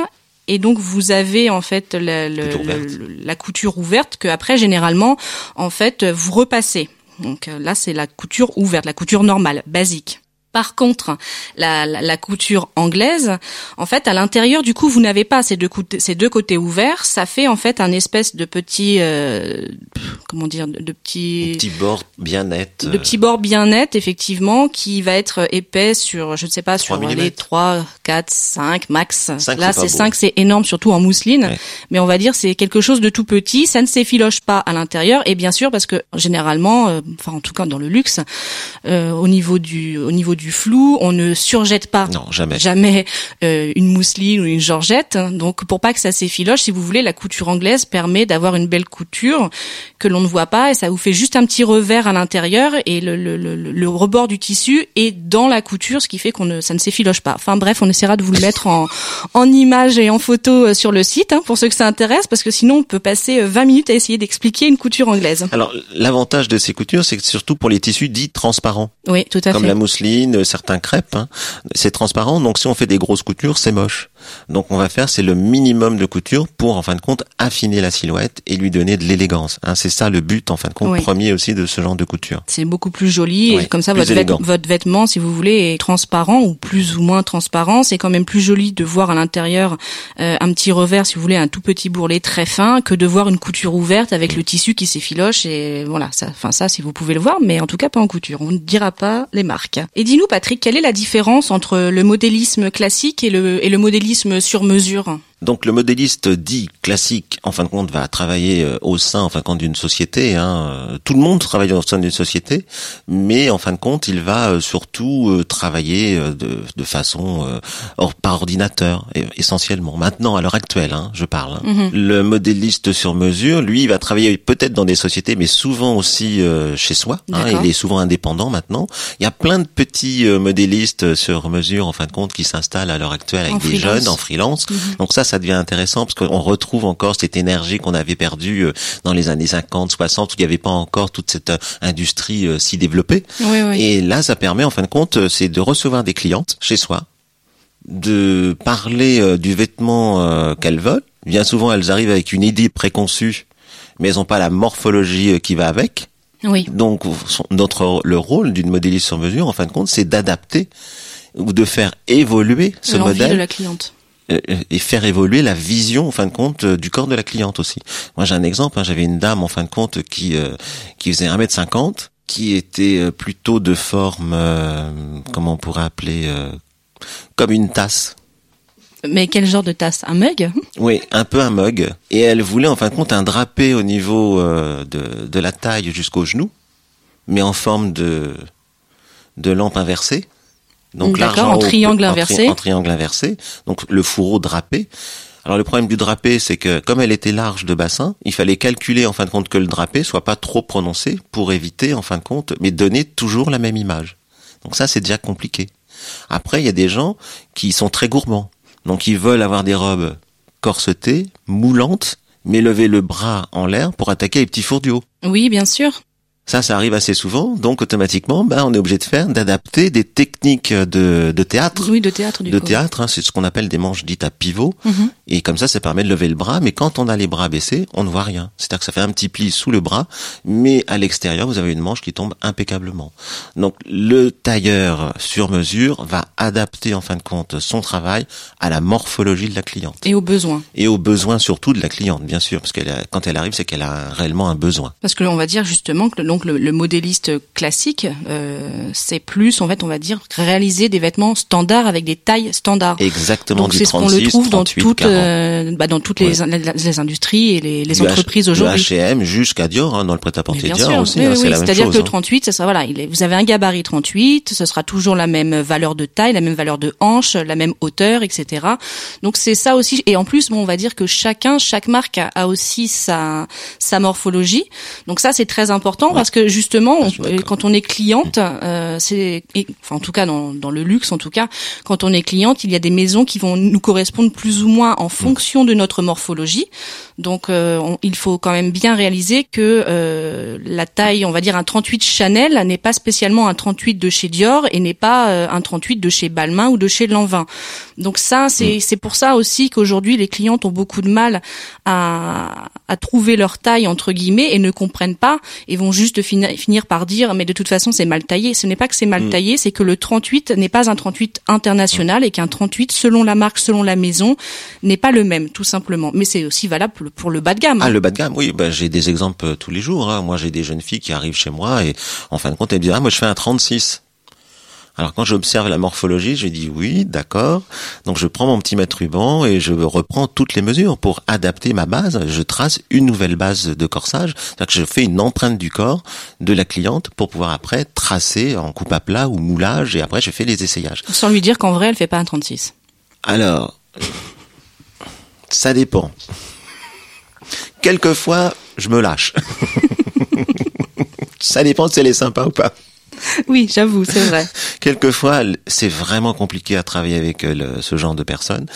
et donc vous avez en fait la, le- Couture ouverte. le- la couture ouverte que après généralement, en fait, vous repassez. Donc euh, là, c'est la couture ouverte, la couture normale, basique. Par contre, la, la, la couture anglaise, en fait, à l'intérieur, du coup, vous n'avez pas ces deux, côtés, ces deux côtés ouverts. Ça fait en fait un espèce de petit, euh, comment dire, de, de petits, Petit bord bien net. de euh, petits bords bien nets, effectivement, qui va être épais sur, je ne sais pas, sur 3 les millimètres. 3, 4, 5 max. Là, c'est pas c'est beau. 5, c'est énorme, surtout en mousseline. Ouais. Mais on va dire c'est quelque chose de tout petit, ça ne s'effiloche pas à l'intérieur. Et bien sûr, parce que généralement, euh, enfin en tout cas dans le luxe, euh, au niveau du au niveau du flou, on ne surjette pas Non, jamais. jamais euh, une mousseline ou une georgette. Donc pour pas que ça s'effiloche, si vous voulez, la couture anglaise permet d'avoir une belle couture que l'on ne voit pas et ça vous fait juste un petit revers à l'intérieur et le, le, le, le rebord du tissu est dans la couture, ce qui fait qu'on ne ça ne s'effiloche pas. Enfin bref, on essaiera de vous le mettre en en image et en photo euh, sur le site hein, pour ceux que ça intéresse parce que sinon on peut passer euh, 20 minutes à essayer d'expliquer une couture anglaise. Alors, l'avantage de ces coutures, c'est que surtout pour les tissus dits transparents. Oui, tout à comme fait. la mousseline, euh, certains crêpes, hein, c'est transparent. Donc si on fait des grosses coutures, c'est moche. Donc on va faire c'est le minimum de couture pour en fin de compte affiner la silhouette et lui donner de l'élégance. Hein, c'est ça le but en fin de compte Oui. premier aussi de ce genre de couture. C'est beaucoup plus joli Oui, et comme ça votre, vêt- votre vêtement, si vous voulez, est transparent ou plus ou moins transparent. C'est quand même plus joli de voir à l'intérieur euh, un petit revers, si vous voulez, un tout petit bourrelet très fin, que de voir une couture ouverte avec le tissu qui s'effiloche. Et voilà, ça, enfin ça, si vous pouvez le voir, mais en tout cas pas en couture. On ne dira pas les marques. Et dis-nous, Patrick, quelle est la différence entre le modélisme classique et le, et le modélisme sur mesure Donc le modéliste dit classique, en fin de compte, va travailler euh, au sein, en fin de compte, d'une société. Hein. Tout le monde travaille au sein d'une société, mais en fin de compte, il va euh, surtout euh, travailler de, de façon par ordinateur, essentiellement. Maintenant, à l'heure actuelle, hein, je parle. hein. Le modéliste sur mesure, lui, il va travailler peut-être dans des sociétés, mais souvent aussi chez soi. hein. Il est souvent indépendant maintenant. Il y a plein de petits modélistes sur mesure, en fin de compte, qui s'installent à l'heure actuelle avec En des freelance. jeunes en freelance. Donc ça, ça devient intéressant parce qu'on retrouve encore cette énergie qu'on avait perdue euh, dans les années 50, 60, où il n'y avait pas encore toute cette euh, industrie euh, si développée. Oui, oui. Et là, ça permet, en fin de compte, c'est de recevoir des clientes chez soi, de parler du vêtement qu'elles veulent. Bien souvent, elles arrivent avec une idée préconçue, mais elles n'ont pas la morphologie qui va avec. Oui. Donc, notre le rôle d'une modéliste sur mesure, en fin de compte, c'est d'adapter ou de faire évoluer ce modèle de la cliente. Euh, et faire évoluer la vision en fin de compte euh, du corps de la cliente aussi. Moi j'ai un exemple, hein, j'avais une dame en fin de compte qui euh, qui faisait 1m50, qui était euh, plutôt de forme euh, comment on pourrait appeler euh, comme une tasse. Mais quel genre de tasse? Un mug? Oui, un peu un mug. Et elle voulait en fin de compte un drapé au niveau euh, de, de la taille jusqu'au genou, mais en forme de, de lampe inversée. D'accord, l'argent en triangle inversé. En triangle inversé. Donc le fourreau drapé. Alors le problème du drapé, c'est que comme elle était large de bassin, il fallait calculer en fin de compte que le drapé soit pas trop prononcé pour éviter en fin de compte, mais donner toujours la même image. Donc ça, c'est déjà compliqué. Après, il y a des gens qui sont très gourmands. Donc ils veulent avoir des robes corsetées, moulantes, mais lever le bras en l'air pour attaquer les petits fours du haut. Oui, bien sûr. Ça, ça arrive assez souvent, donc automatiquement, ben, on est obligé de faire, d'adapter des techniques de, de théâtre, Oui, de théâtre du de coup. théâtre, hein, c'est ce qu'on appelle des manches dites à pivot, Mhm. Et comme ça, ça permet de lever le bras, mais quand on a les bras baissés, on ne voit rien. C'est-à-dire que ça fait un petit pli sous le bras, mais à l'extérieur, vous avez une manche qui tombe impeccablement. Donc le tailleur sur mesure va adapter en fin de compte son travail à la morphologie de la cliente. Et aux besoins. Et aux besoins surtout de la cliente, bien sûr, parce qu'elle quand elle arrive, c'est qu'elle a réellement un besoin. Parce que on va dire justement que donc le, modéliste classique, euh, c'est plus en fait, on va dire réaliser des vêtements standards avec des tailles standards. Exactement. Donc c'est ce qu'on le trouve dans toutes euh, bah, dans toutes les, les, industries et les, les entreprises aujourd'hui. H&M jusqu'à Dior, hein, dans le prêt-à-porter Dior aussi, oui, hein, c'est la même C'est-à-dire que le 38, ça sera voilà, il est, vous avez un gabarit 38, ce sera toujours la même valeur de taille, la même valeur de hanche, la même hauteur, etc. Donc c'est ça aussi. Et en plus, bon, on va dire que chacun, chaque marque a, a aussi sa sa morphologie. Donc ça, c'est très important parce que justement, quand on est cliente, euh, c'est, enfin en tout cas dans dans le luxe, en tout cas, quand on est cliente, il y a des maisons qui vont nous correspondre plus ou moins en fonction de notre morphologie. Donc euh, il faut quand même bien réaliser que euh, la taille, on va dire un 38 Chanel n'est pas spécialement un 38 de chez Dior et n'est pas euh, un 38 de chez Balmain ou de chez Lanvin. Donc ça, c'est mm. c'est pour ça aussi qu'aujourd'hui les clientes ont beaucoup de mal à, à trouver leur taille entre guillemets et ne comprennent pas et vont juste finir par dire mais de toute façon c'est mal taillé. Ce n'est pas que c'est mal mm. taillé, c'est que le 38 n'est pas un 38 international et qu'un 38 selon la marque, selon la maison, n'est pas le même tout simplement. Mais c'est aussi valable pour le bas de gamme. Ah, le bas de gamme, oui. Ben, j'ai des exemples euh, tous les jours. Hein. Moi, j'ai des jeunes filles qui arrivent chez moi et en fin de compte, elles me disent, ah, moi, je fais un 36. Alors quand j'observe la morphologie, je dis oui, d'accord. Donc je prends mon petit mètre ruban et je reprends toutes les mesures pour adapter ma base. Je trace une nouvelle base de corsage. C'est-à-dire que je fais une empreinte du corps de la cliente pour pouvoir après tracer en coupe à plat ou moulage et après je fais les essayages. Sans lui dire qu'en vrai elle fait pas un 36. Alors, ça dépend. Quelquefois, je me lâche. ça dépend si elle est sympa ou pas. Oui, j'avoue, c'est vrai. Quelquefois, c'est vraiment compliqué à travailler avec euh, ce genre de personnes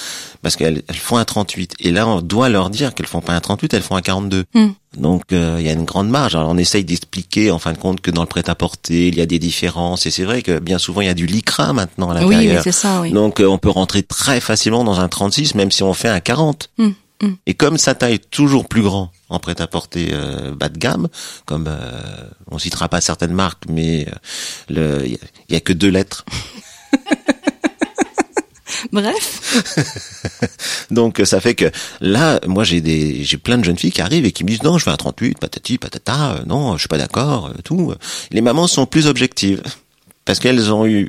parce qu'elles font un 38 et là on doit leur dire qu'elles font pas un 38, elles font un 42. Hmm. Donc euh, il y a une grande marge. Alors on essaye d'expliquer en fin de compte que dans le prêt-à-porter, il y a des différences et c'est vrai que bien souvent il y a du lycra maintenant à l'intérieur. Oui, c'est ça, oui. Donc euh, on peut rentrer très facilement dans un 36 même si on fait un 40. Mm. Et comme sa taille est toujours plus grand en prêt-à-porter euh, bas de gamme, comme euh, on citera pas certaines marques, mais euh, il y, a que deux lettres. Bref. Donc ça fait que là, moi j'ai des j'ai plein de jeunes filles qui arrivent et qui me disent non, je fais un 38, patati patata, non, je suis pas d'accord, tout. Les mamans sont plus objectives parce qu'elles ont eu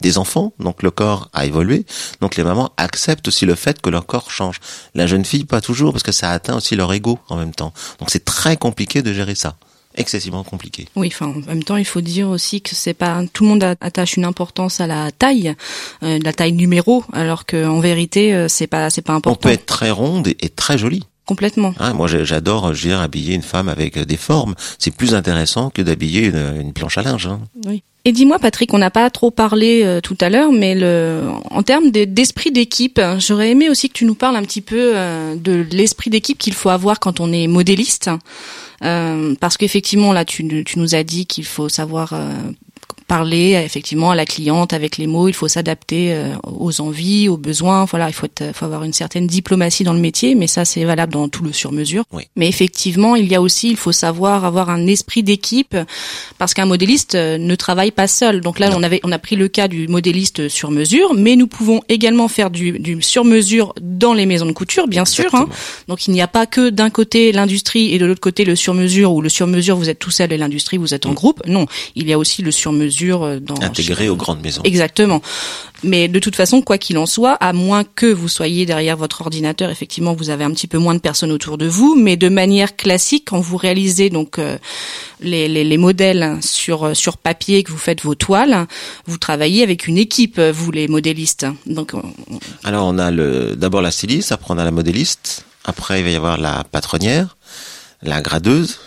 des enfants, donc le corps a évolué, donc les mamans acceptent aussi le fait que leur corps change. La jeune fille, pas toujours, parce que ça atteint aussi leur ego en même temps. Donc c'est très compliqué de gérer ça excessivement compliqué. Oui, enfin en même temps, il faut dire aussi que c'est pas tout le monde attache une importance à la taille, euh, la taille numéro, alors qu'en vérité, euh, c'est pas c'est pas important. On peut être très ronde et, très jolie. Complètement. Ah, moi, j'adore, je habiller une femme avec des formes. C'est plus intéressant que d'habiller une, planche à linge. Hein. Oui. Et dis-moi, Patrick, on n'a pas trop parlé euh, tout à l'heure, mais en termes d'esprit d'équipe, j'aurais aimé aussi que tu nous parles un petit peu euh, de l'esprit d'équipe qu'il faut avoir quand on est modéliste. Euh, parce qu'effectivement, là, tu, nous as dit qu'il faut savoir parler effectivement à la cliente avec les mots. Il faut s'adapter euh, aux envies, aux besoins. Voilà, il faut, être, faut avoir une certaine diplomatie dans le métier, mais ça c'est valable dans tout le sur-mesure. Mais effectivement, il y a aussi, il faut savoir avoir un esprit d'équipe parce qu'un modéliste euh, ne travaille pas seul. Donc là, on avait, on a pris le cas du modéliste sur-mesure, mais nous pouvons également faire du, du sur-mesure dans les maisons de couture, bien sûr. Hein. Donc il n'y a pas que d'un côté l'industrie et de l'autre côté le sur-mesure ou le sur-mesure vous êtes tout seul et l'industrie vous êtes en groupe. Non, il y a aussi le sur-mesure euh, dans intégré aux grandes maisons. Exactement. Mais de toute façon, quoi qu'il en soit, à moins que vous soyez derrière votre ordinateur, effectivement, vous avez un petit peu moins de personnes autour de vous. Mais de manière classique, quand vous réalisez donc euh, les, les, les, modèles sur euh, sur papier, que vous faites vos toiles, vous travaillez avec une équipe, vous les modélistes. Donc, alors on a le d'abord la styliste, après on a la modéliste, après il va y avoir la patronnière, la gradeuse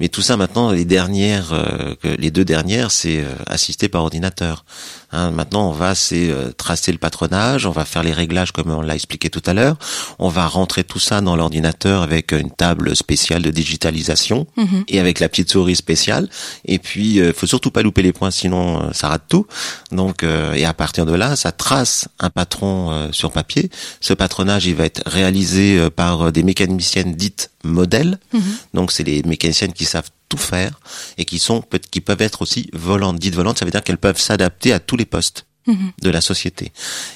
mais tout ça maintenant, les dernières, euh, les deux dernières, c'est euh, assisté par ordinateur. Hein, maintenant, on va c'est euh, tracer le patronage, on va faire les réglages comme on l'a expliqué tout à l'heure. On va rentrer tout ça dans l'ordinateur avec une table spéciale de digitalisation Mhm. et avec la petite souris spéciale. Et puis, euh, faut surtout pas louper les points, sinon euh, ça rate tout. Donc, euh, et à partir de là, ça trace un patron euh, sur papier. Ce patronage, il va être réalisé euh, par des mécaniciennes dites modèles. Mhm. Donc, c'est les mécaniciennes qui savent tout faire et qui sont qui peuvent être aussi volantes. Dites volantes, ça veut dire qu'elles peuvent s'adapter à tous les postes Mhm. de la société.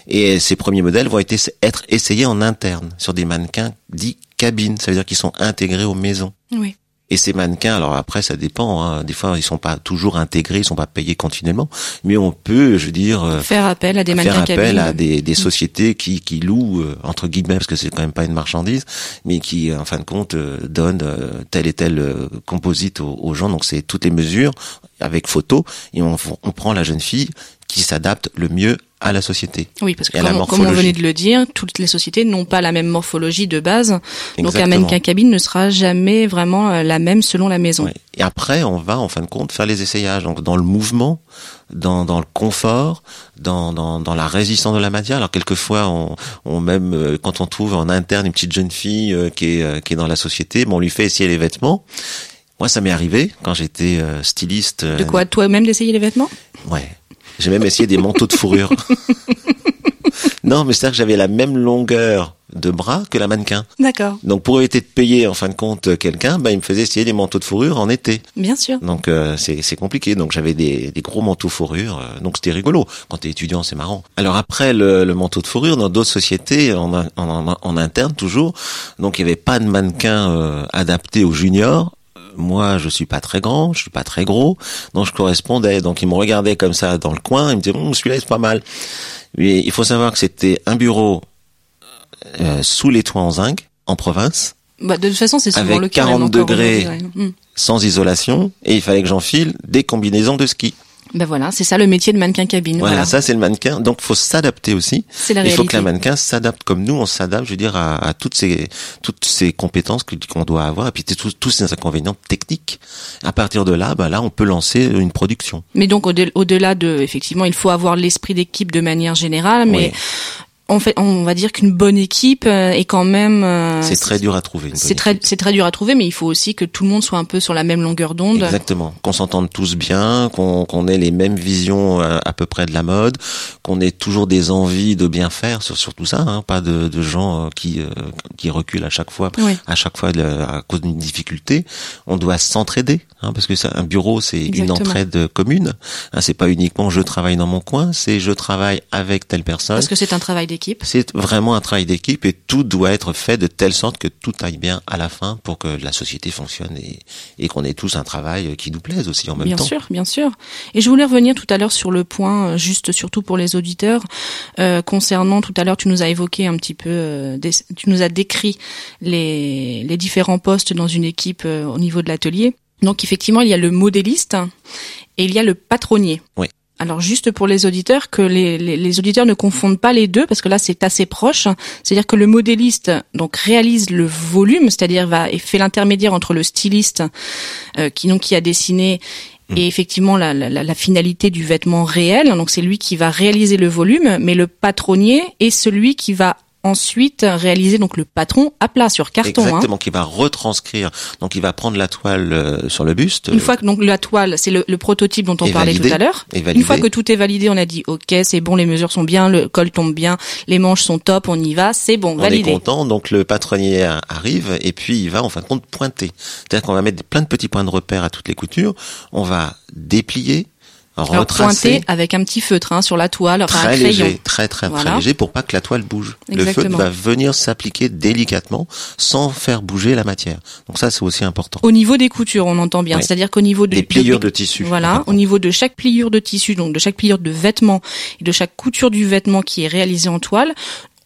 Et ces premiers modèles vont été, être essayés en interne sur des mannequins dits cabines, ça veut dire qu'ils sont intégrés aux maisons. Oui. Et ces mannequins, alors après ça dépend, hein, des fois ils sont pas toujours intégrés, ils sont pas payés continuellement, mais on peut, je veux dire, euh, Faire appel à des faire mannequins appel à des, des sociétés qui, qui louent euh, entre guillemets parce que c'est quand même pas une marchandise, mais qui en fin de compte euh, donnent euh, tel et tel euh, composite aux, aux gens. Donc c'est toutes les mesures avec photo. Et on, on prend la jeune fille qui s'adapte le mieux à la société. Oui, parce que comme, comme on morphologie. venait de le dire, toutes les sociétés n'ont pas la même morphologie de base. Donc un mannequin cabine ne sera jamais vraiment euh, la même selon la maison. Ouais. Et après, on va en fin de compte faire les essayages. Donc dans le mouvement, dans, dans le confort, dans, dans, dans la résistance de la matière. Alors quelquefois, on, on même euh, quand on trouve en interne une petite jeune fille euh, qui est euh, qui est dans la société, bon, on lui fait essayer les vêtements. Moi, ça m'est arrivé quand j'étais styliste. De quoi? Toi-même d'essayer les vêtements? Ouais. J'ai même essayé des manteaux de fourrure. non, mais c'est-à-dire que j'avais la même longueur de bras que la mannequin. D'accord, Donc pour éviter de payer en fin de compte quelqu'un, bah, il me faisait essayer des manteaux de fourrure en été. bien sûr. Donc euh, c'est compliqué. Donc j'avais des, des gros manteaux fourrure. euh, donc c'était rigolo. Quand t'es étudiant, c'est marrant. Alors après le, le manteau de fourrure, dans d'autres sociétés, en, en, en, en interne toujours, donc il y avait pas de mannequin euh, adapté aux juniors. Moi, je suis pas très grand, je suis pas très gros, donc je correspondais. Donc ils me regardaient comme ça dans le coin, ils me disaient Hum, celui-là c'est pas mal. Mais il faut savoir que c'était un bureau euh, sous les toits en zinc en province, Bah, de toute façon, c'est souvent Avec le cas. 40 même encore degrés. Mm. sans isolation, et il fallait que j'enfile des combinaisons de ski. Ben voilà, c'est ça le métier de mannequin cabine. Voilà, Voilà, ça c'est le mannequin. Donc faut s'adapter aussi. c'est la Il faut que la mannequin s'adapte comme nous, on s'adapte, je veux dire, à, à toutes ces toutes ces compétences qu'on doit avoir, et puis tous tous ces inconvénients techniques. À partir de là, bah là, on peut lancer une production. Mais donc au-de- au-delà de, effectivement, il faut avoir l'esprit d'équipe de manière générale, mais Oui. On fait, on va dire qu'une bonne équipe euh, est quand même. euh, c'est très dur à trouver. C'est très, c'est très dur à trouver, mais il faut aussi que tout le monde soit un peu sur la même longueur d'onde. Exactement. Qu'on s'entende tous bien, qu'on qu'on ait les mêmes visions euh, à peu près de la mode, qu'on ait toujours des envies de bien faire sur, sur tout ça, hein, pas de, de gens qui euh, qui reculent à chaque fois, Oui. à chaque fois de- à cause d'une difficulté. On doit s'entraider, hein, parce que ça, un bureau c'est une entraide commune. Hein, c'est pas uniquement je travaille dans mon coin, c'est je travaille avec telle personne. Parce que c'est un travail d'équipe. C'est vraiment un travail d'équipe et tout doit être fait de telle sorte que tout aille bien à la fin pour que la société fonctionne et, et qu'on ait tous un travail qui nous plaise aussi en même Bien temps. sûr, bien sûr. Et je voulais revenir tout à l'heure sur le point, euh, juste surtout pour les auditeurs, euh, concernant tout à l'heure, tu nous as évoqué un petit peu, euh, des- tu nous as décrit les, les différents postes dans une équipe euh, au niveau de l'atelier. Donc effectivement, il y a le modéliste et il y a le patronnier. Oui. Alors juste pour les auditeurs, que les, les, les auditeurs ne confondent pas les deux, parce que là c'est assez proche. C'est-à-dire que le modéliste donc réalise le volume, c'est-à-dire va et fait l'intermédiaire entre le styliste euh, qui donc qui a dessiné et effectivement la, la, la finalité du vêtement réel. Donc c'est lui qui va réaliser le volume, mais le patronnier est celui qui va ensuite réaliser donc le patron à plat sur carton. hein. Exactement, qui va retranscrire. Donc il va prendre la toile euh, sur le buste. Une fois que donc la toile, c'est le, le prototype dont on Et parlait validé. tout à l'heure. Une fois que tout est validé, on a dit ok, c'est bon, les mesures sont bien, le col tombe bien, les manches sont top, on y va, c'est bon, on validé. est content, donc le patronnier arrive et puis il va en fin de compte pointer. C'est-à-dire qu'on va mettre plein de petits points de repère à toutes les coutures. On va déplier, retracer. pointer avec un petit feutre hein, sur la toile, un très crayon. léger, très très Voilà. très léger pour pas que la toile bouge. Le feutre va venir s'appliquer délicatement sans faire bouger la matière. Donc ça c'est aussi important. Au niveau des coutures, on entend bien. Oui. C'est-à-dire qu'au niveau de, Des pliures de tissu. Voilà, au niveau de chaque pliure de tissu, donc de chaque pliure de vêtement et de chaque couture du vêtement qui est réalisé en toile,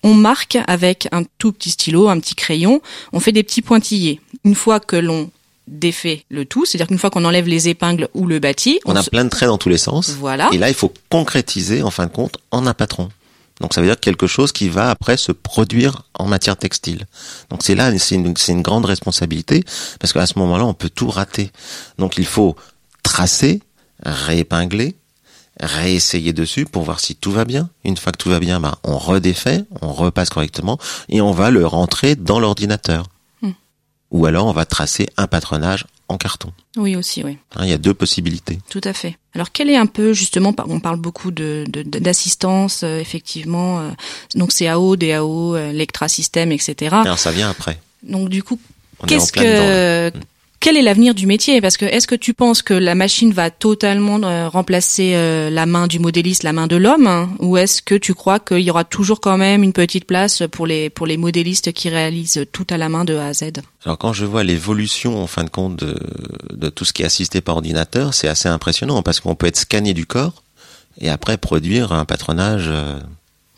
on marque avec un tout petit stylo, un petit crayon, on fait des petits pointillés. Une fois que l'on défait le tout, c'est-à-dire qu'une fois qu'on enlève les épingles ou le bâti, On a plein de traits dans tous les sens. voilà, Et là, il faut concrétiser, en fin de compte, en un patron. Donc ça veut dire quelque chose qui va après se produire en matière textile. Donc c'est là, c'est une, c'est une grande responsabilité, parce qu'à ce moment-là, on peut tout rater. Donc il faut tracer, réépingler, réessayer dessus pour voir si tout va bien. Une fois que tout va bien, bah, on redéfait, on repasse correctement et on va le rentrer dans l'ordinateur. Ou alors on va tracer un patronage en carton. Oui aussi, oui. Hein, il y a deux possibilités. Tout à fait. Alors quel est un peu justement, on parle beaucoup de d'assistance, euh, effectivement, euh, donc CAO, DAO, euh, Lectra System, etc. Alors ça vient après. Donc du coup, qu'est-ce que quel est l'avenir du métier? Parce que est-ce que tu penses que la machine va totalement euh, remplacer euh, la main du modéliste, la main de l'homme, hein? Ou est-ce que tu crois qu'il y aura toujours quand même une petite place pour les modélistes qui réalisent tout à la main de A à Z? Alors quand je vois l'évolution en fin de compte de, de tout ce qui est assisté par ordinateur, c'est assez impressionnant parce qu'on peut être scanné du corps et après produire un patronage euh,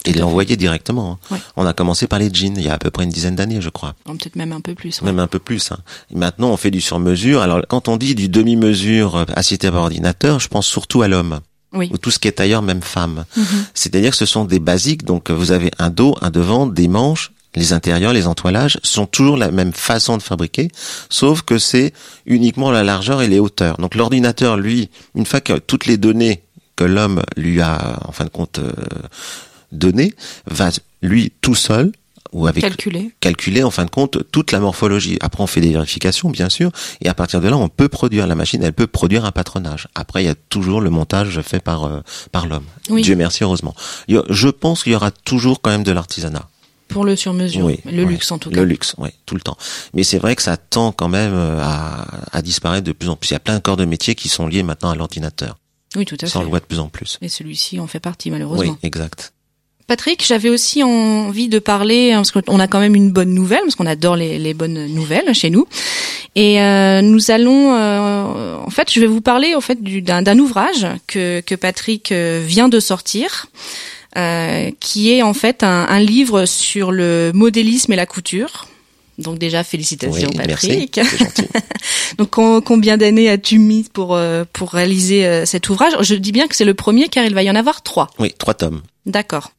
et l'envoyer directement. Hein. On a commencé par les jeans il y a à peu près une dizaine d'années, je crois. Peut-être même un peu plus. Même un peu plus. Hein. maintenant, on fait du sur-mesure. Alors, quand on dit du demi-mesure euh, assisté par ordinateur, je pense surtout à l'homme. Oui. Ou tout ce qui est tailleur, même femme. Mhm. C'est-à-dire que ce sont des basiques. Donc, vous avez un dos, un devant, des manches, les intérieurs, les entoilages sont toujours la même façon de fabriquer, sauf que c'est uniquement la largeur et les hauteurs. Donc l'ordinateur, lui, une fois que toutes les données que l'homme lui a, en fin de compte, euh, donné va lui tout seul ou avec calculer. calculer en fin de compte toute la morphologie. Après on fait des vérifications bien sûr et à partir de là on peut produire la machine, elle peut produire un patronage. Après il y a toujours le montage fait par euh, par l'homme. Dieu merci heureusement. Je pense qu'il y aura toujours quand même de l'artisanat. Pour le sur-mesure, oui, le luxe en tout cas. Le luxe, oui, tout le temps. Mais c'est vrai que ça tend quand même euh, à, à disparaître de plus en plus. Il y a plein de corps de métiers qui sont liés maintenant à l'ordinateur. Oui, tout à fait. Ça on le voit de plus en plus. Et celui-ci en fait partie malheureusement. Oui, exact. Patrick, j'avais aussi envie de parler hein, parce qu'on a quand même une bonne nouvelle parce qu'on adore les, bonnes nouvelles chez nous. Et euh, nous allons, euh, en fait, je vais vous parler en fait d'un ouvrage que, que Patrick euh, vient de sortir, qui est en fait un, livre sur le modélisme et la couture. Donc déjà félicitations Patrick. Donc combien d'années as-tu mis pour pour réaliser cet ouvrage? Je dis bien que c'est le premier car il va y en avoir trois. Oui, trois tomes. D'accord.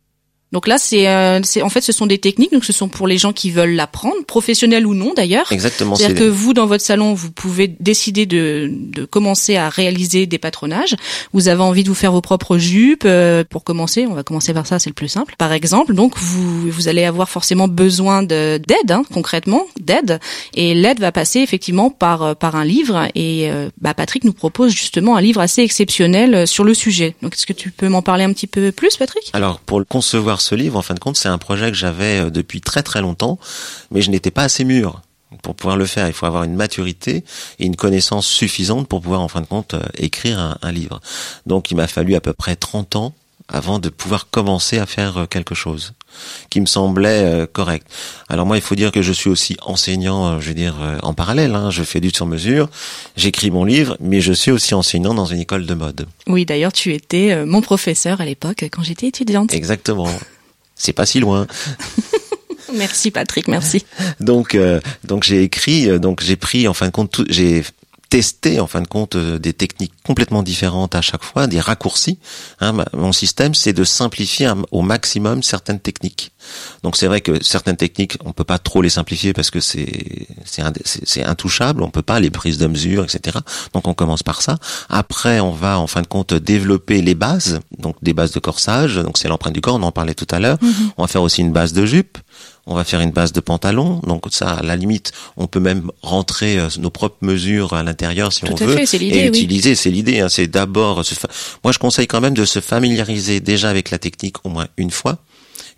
Donc là, c'est, euh, c'est en fait, ce sont des techniques. Donc ce sont pour les gens qui veulent l'apprendre, professionnels ou non d'ailleurs. Exactement. C'est-à-dire que vous, dans votre salon, vous pouvez décider de, de commencer à réaliser des patronages. Vous avez envie de vous faire vos propres jupes. Euh, pour commencer, on va commencer par ça, c'est le plus simple. Par exemple, donc vous vous allez avoir forcément besoin de d'aide, hein, concrètement d'aide, et l'aide va passer effectivement par euh, par un livre. Et euh, bah, Patrick nous propose justement un livre assez exceptionnel sur le sujet. Donc est-ce que tu peux m'en parler un petit peu plus, Patrick? Alors pour le concevoir ce livre, en fin de compte, c'est un projet que j'avais euh, depuis très très longtemps, mais je n'étais pas assez mûr pour pouvoir le faire. Il faut avoir une maturité et une connaissance suffisante pour pouvoir, en fin de compte, euh, écrire un, livre. Donc, il m'a fallu à peu près 30 ans avant de pouvoir commencer à faire euh, quelque chose qui me semblait correct. Alors moi, il faut dire que je suis aussi enseignant, je veux dire, en parallèle. Hein. Je fais du sur-mesure, j'écris mon livre, mais je suis aussi enseignant dans une école de mode. Oui, d'ailleurs, tu étais mon professeur à l'époque quand j'étais étudiante. Exactement c'est pas si loin. merci Patrick, merci. Donc euh, donc j'ai écrit, euh, donc j'ai pris en fin de compte, j'ai testé en fin de compte euh, des techniques complètement différentes à chaque fois, des raccourcis. Hein, mon système, c'est de simplifier au maximum certaines techniques. Donc c'est vrai que certaines techniques, on peut pas trop les simplifier parce que c'est c'est intouchable, on peut pas les prises de mesure, etc. Donc on commence par ça. Après, on va en fin de compte développer les bases, donc des bases de corsage. Donc c'est l'empreinte du corps, on en parlait tout à l'heure. Mm-hmm. On va faire aussi une base de jupe on va faire une base de pantalon. Donc ça, à la limite, on peut même rentrer euh, nos propres mesures à l'intérieur si on veut et utiliser. C'est l'idée. Hein, c'est d'abord, moi je conseille quand même de se familiariser déjà avec la technique au moins une fois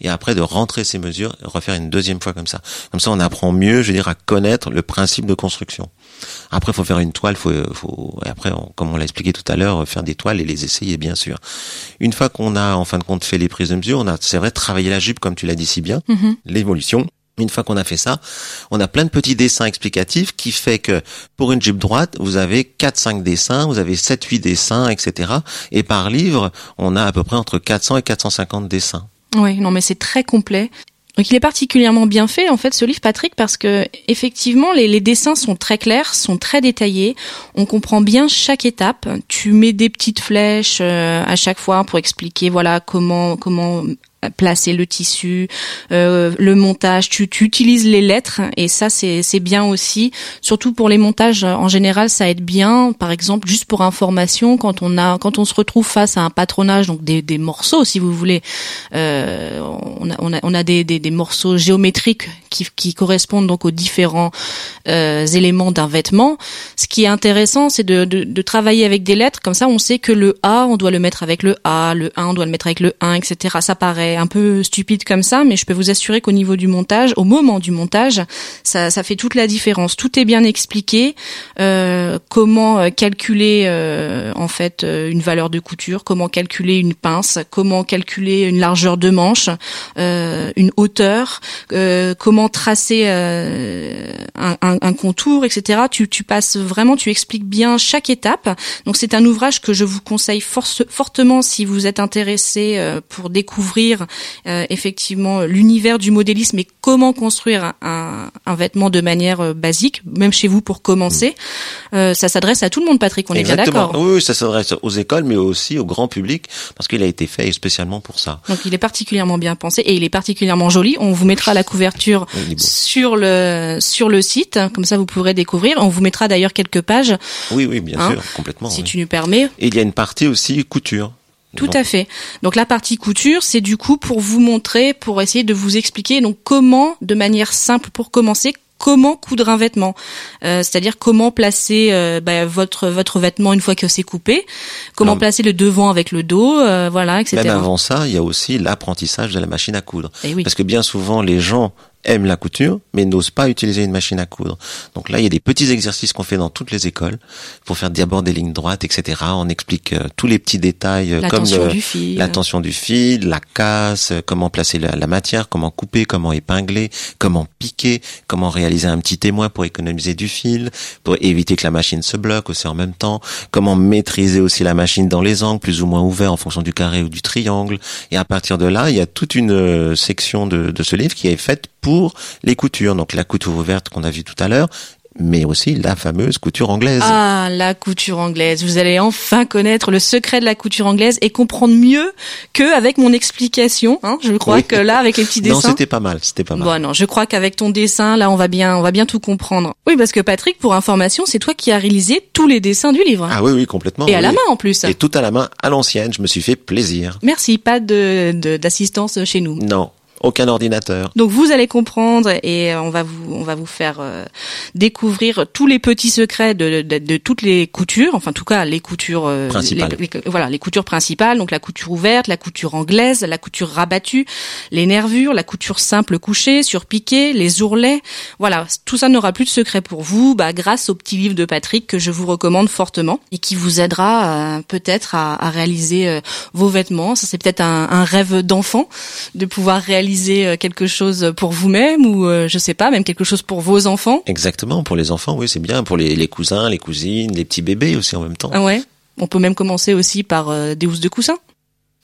et après de rentrer ces mesures, refaire une deuxième fois comme ça. Comme ça, on apprend mieux, je veux dire, à connaître le principe de construction. Après, faut faire une toile, faut, faut et après, comme on l'a expliqué tout à l'heure, faire des toiles et les essayer, bien sûr. Une fois qu'on a, en fin de compte, fait les prises de mesure, on a, c'est vrai, travaillé la jupe, comme tu l'as dit si bien, mm-hmm. l'évolution. Une fois qu'on a fait ça, on a plein de petits dessins explicatifs qui fait que pour une jupe droite, vous avez 4-5 dessins, vous avez 7-8 dessins, etc. Et par livre, on a à peu près entre 400 et 450 dessins. Oui, non, mais c'est très complet. Donc il est particulièrement bien fait en fait ce livre Patrick parce que effectivement les, les, dessins sont très clairs, sont très détaillés, on comprend bien chaque étape. Tu mets des petites flèches euh, à chaque fois pour expliquer voilà comment comment placer le tissu, euh, le montage. Tu, tu utilises les lettres et ça c'est bien aussi. Surtout pour les montages en général, ça aide bien. Par exemple, juste pour information, quand on a quand on se retrouve face à un patronage, donc des, des morceaux, si vous voulez, euh, on a on a, on a des, des, des morceaux géométriques qui correspondent donc aux différents euh, éléments d'un vêtement. Ce qui est intéressant, c'est de, de travailler avec des lettres. Comme ça, on sait que le A, on doit le mettre avec le A, le 1, on doit le mettre avec le 1, etc. Ça paraît un peu stupide comme ça, mais je peux vous assurer qu'au niveau du montage, au moment du montage, ça, fait toute la différence. Tout est bien expliqué. Euh, comment euh, calculer euh, en fait une valeur de couture, comment calculer une pince, comment calculer une largeur de manche, une hauteur, euh, comment tracer un, un, un, contour, etc. Tu, tu passes vraiment, tu expliques bien chaque étape. Donc c'est un ouvrage que je vous conseille force, fortement si vous êtes intéressé pour découvrir euh, effectivement l'univers du modélisme et comment construire un, un, vêtement de manière euh, basique, même chez vous pour commencer. Mm. Euh, ça s'adresse à tout le monde, Patrick. On est bien d'accord. Oui, ça s'adresse aux écoles, mais aussi au grand public parce qu'il a été fait spécialement pour ça. Donc il est particulièrement bien pensé et il est particulièrement joli. On vous mettra la couverture sur le sur le site, comme ça vous pourrez découvrir. On vous mettra d'ailleurs quelques pages. Oui, oui, bien hein, sûr, complètement. Si oui. tu nous permets. Et il y a une partie aussi couture. Tout à fait. Donc la partie couture, c'est du coup pour vous montrer, pour essayer de vous expliquer donc comment, de manière simple pour commencer, comment coudre un vêtement, euh, c'est-à-dire comment placer euh, bah, votre votre vêtement une fois que c'est coupé, comment Alors, placer le devant avec le dos, euh, voilà, etc. Même avant ça, il y a aussi l'apprentissage de la machine à coudre, Et oui. parce que bien souvent les gens aiment la couture, mais n'osent pas utiliser une machine à coudre. Donc là, il y a des petits exercices qu'on fait dans toutes les écoles pour faire d'abord des lignes droites, etc. On explique euh, tous les petits détails la comme tension du fil. la tension du fil, la casse, euh, comment placer la, la, matière, comment couper, comment épingler, comment piquer, comment réaliser un petit témoin pour économiser du fil, pour éviter que la machine se bloque aussi en même temps, comment maîtriser aussi la machine dans les angles plus ou moins ouverts en fonction du carré ou du triangle. Et à partir de là, il y a toute une euh, section de, de ce livre qui est faite pour les coutures. Donc la couture ouverte qu'on a vue tout à l'heure, mais aussi la fameuse couture anglaise. Ah, la couture anglaise. Vous allez enfin connaître le secret de la couture anglaise et comprendre mieux que avec mon explication. Hein, je crois oui. que là, avec les petits dessins. Non, c'était pas mal, c'était pas mal. Bon, non, je crois qu'avec ton dessin, là, on va bien, on va bien tout comprendre. Oui, parce que Patrick, pour information, c'est toi qui as réalisé tous les dessins du livre. Ah oui, oui, complètement. Et oui. à la main en plus. Et tout à la main, à l'ancienne. Je me suis fait plaisir. Merci, pas de d'assistance chez nous. Non aucun ordinateur. Donc vous allez comprendre et on va vous on va vous faire euh, découvrir tous les petits secrets de, de, de, toutes les coutures, enfin en tout cas les coutures euh, principales. Les, les, voilà les coutures principales, donc la couture ouverte, la couture anglaise, la couture rabattue, les nervures, la couture simple couchée, surpiquée, les ourlets. Voilà, tout ça n'aura plus de secret pour vous, bah, grâce au petit livre de Patrick que je vous recommande fortement et qui vous aidera euh, peut-être à, à, réaliser euh, vos vêtements. Ça c'est peut-être un, un rêve d'enfant de pouvoir réaliser euh, quelque chose pour vous-même ou euh, je sais pas, même quelque chose pour vos enfants? Exactement, pour les enfants, oui, c'est bien. Pour les, les, cousins, les cousines, les petits bébés aussi en même temps. Ah ouais? On peut même commencer aussi par euh, des housses de coussins.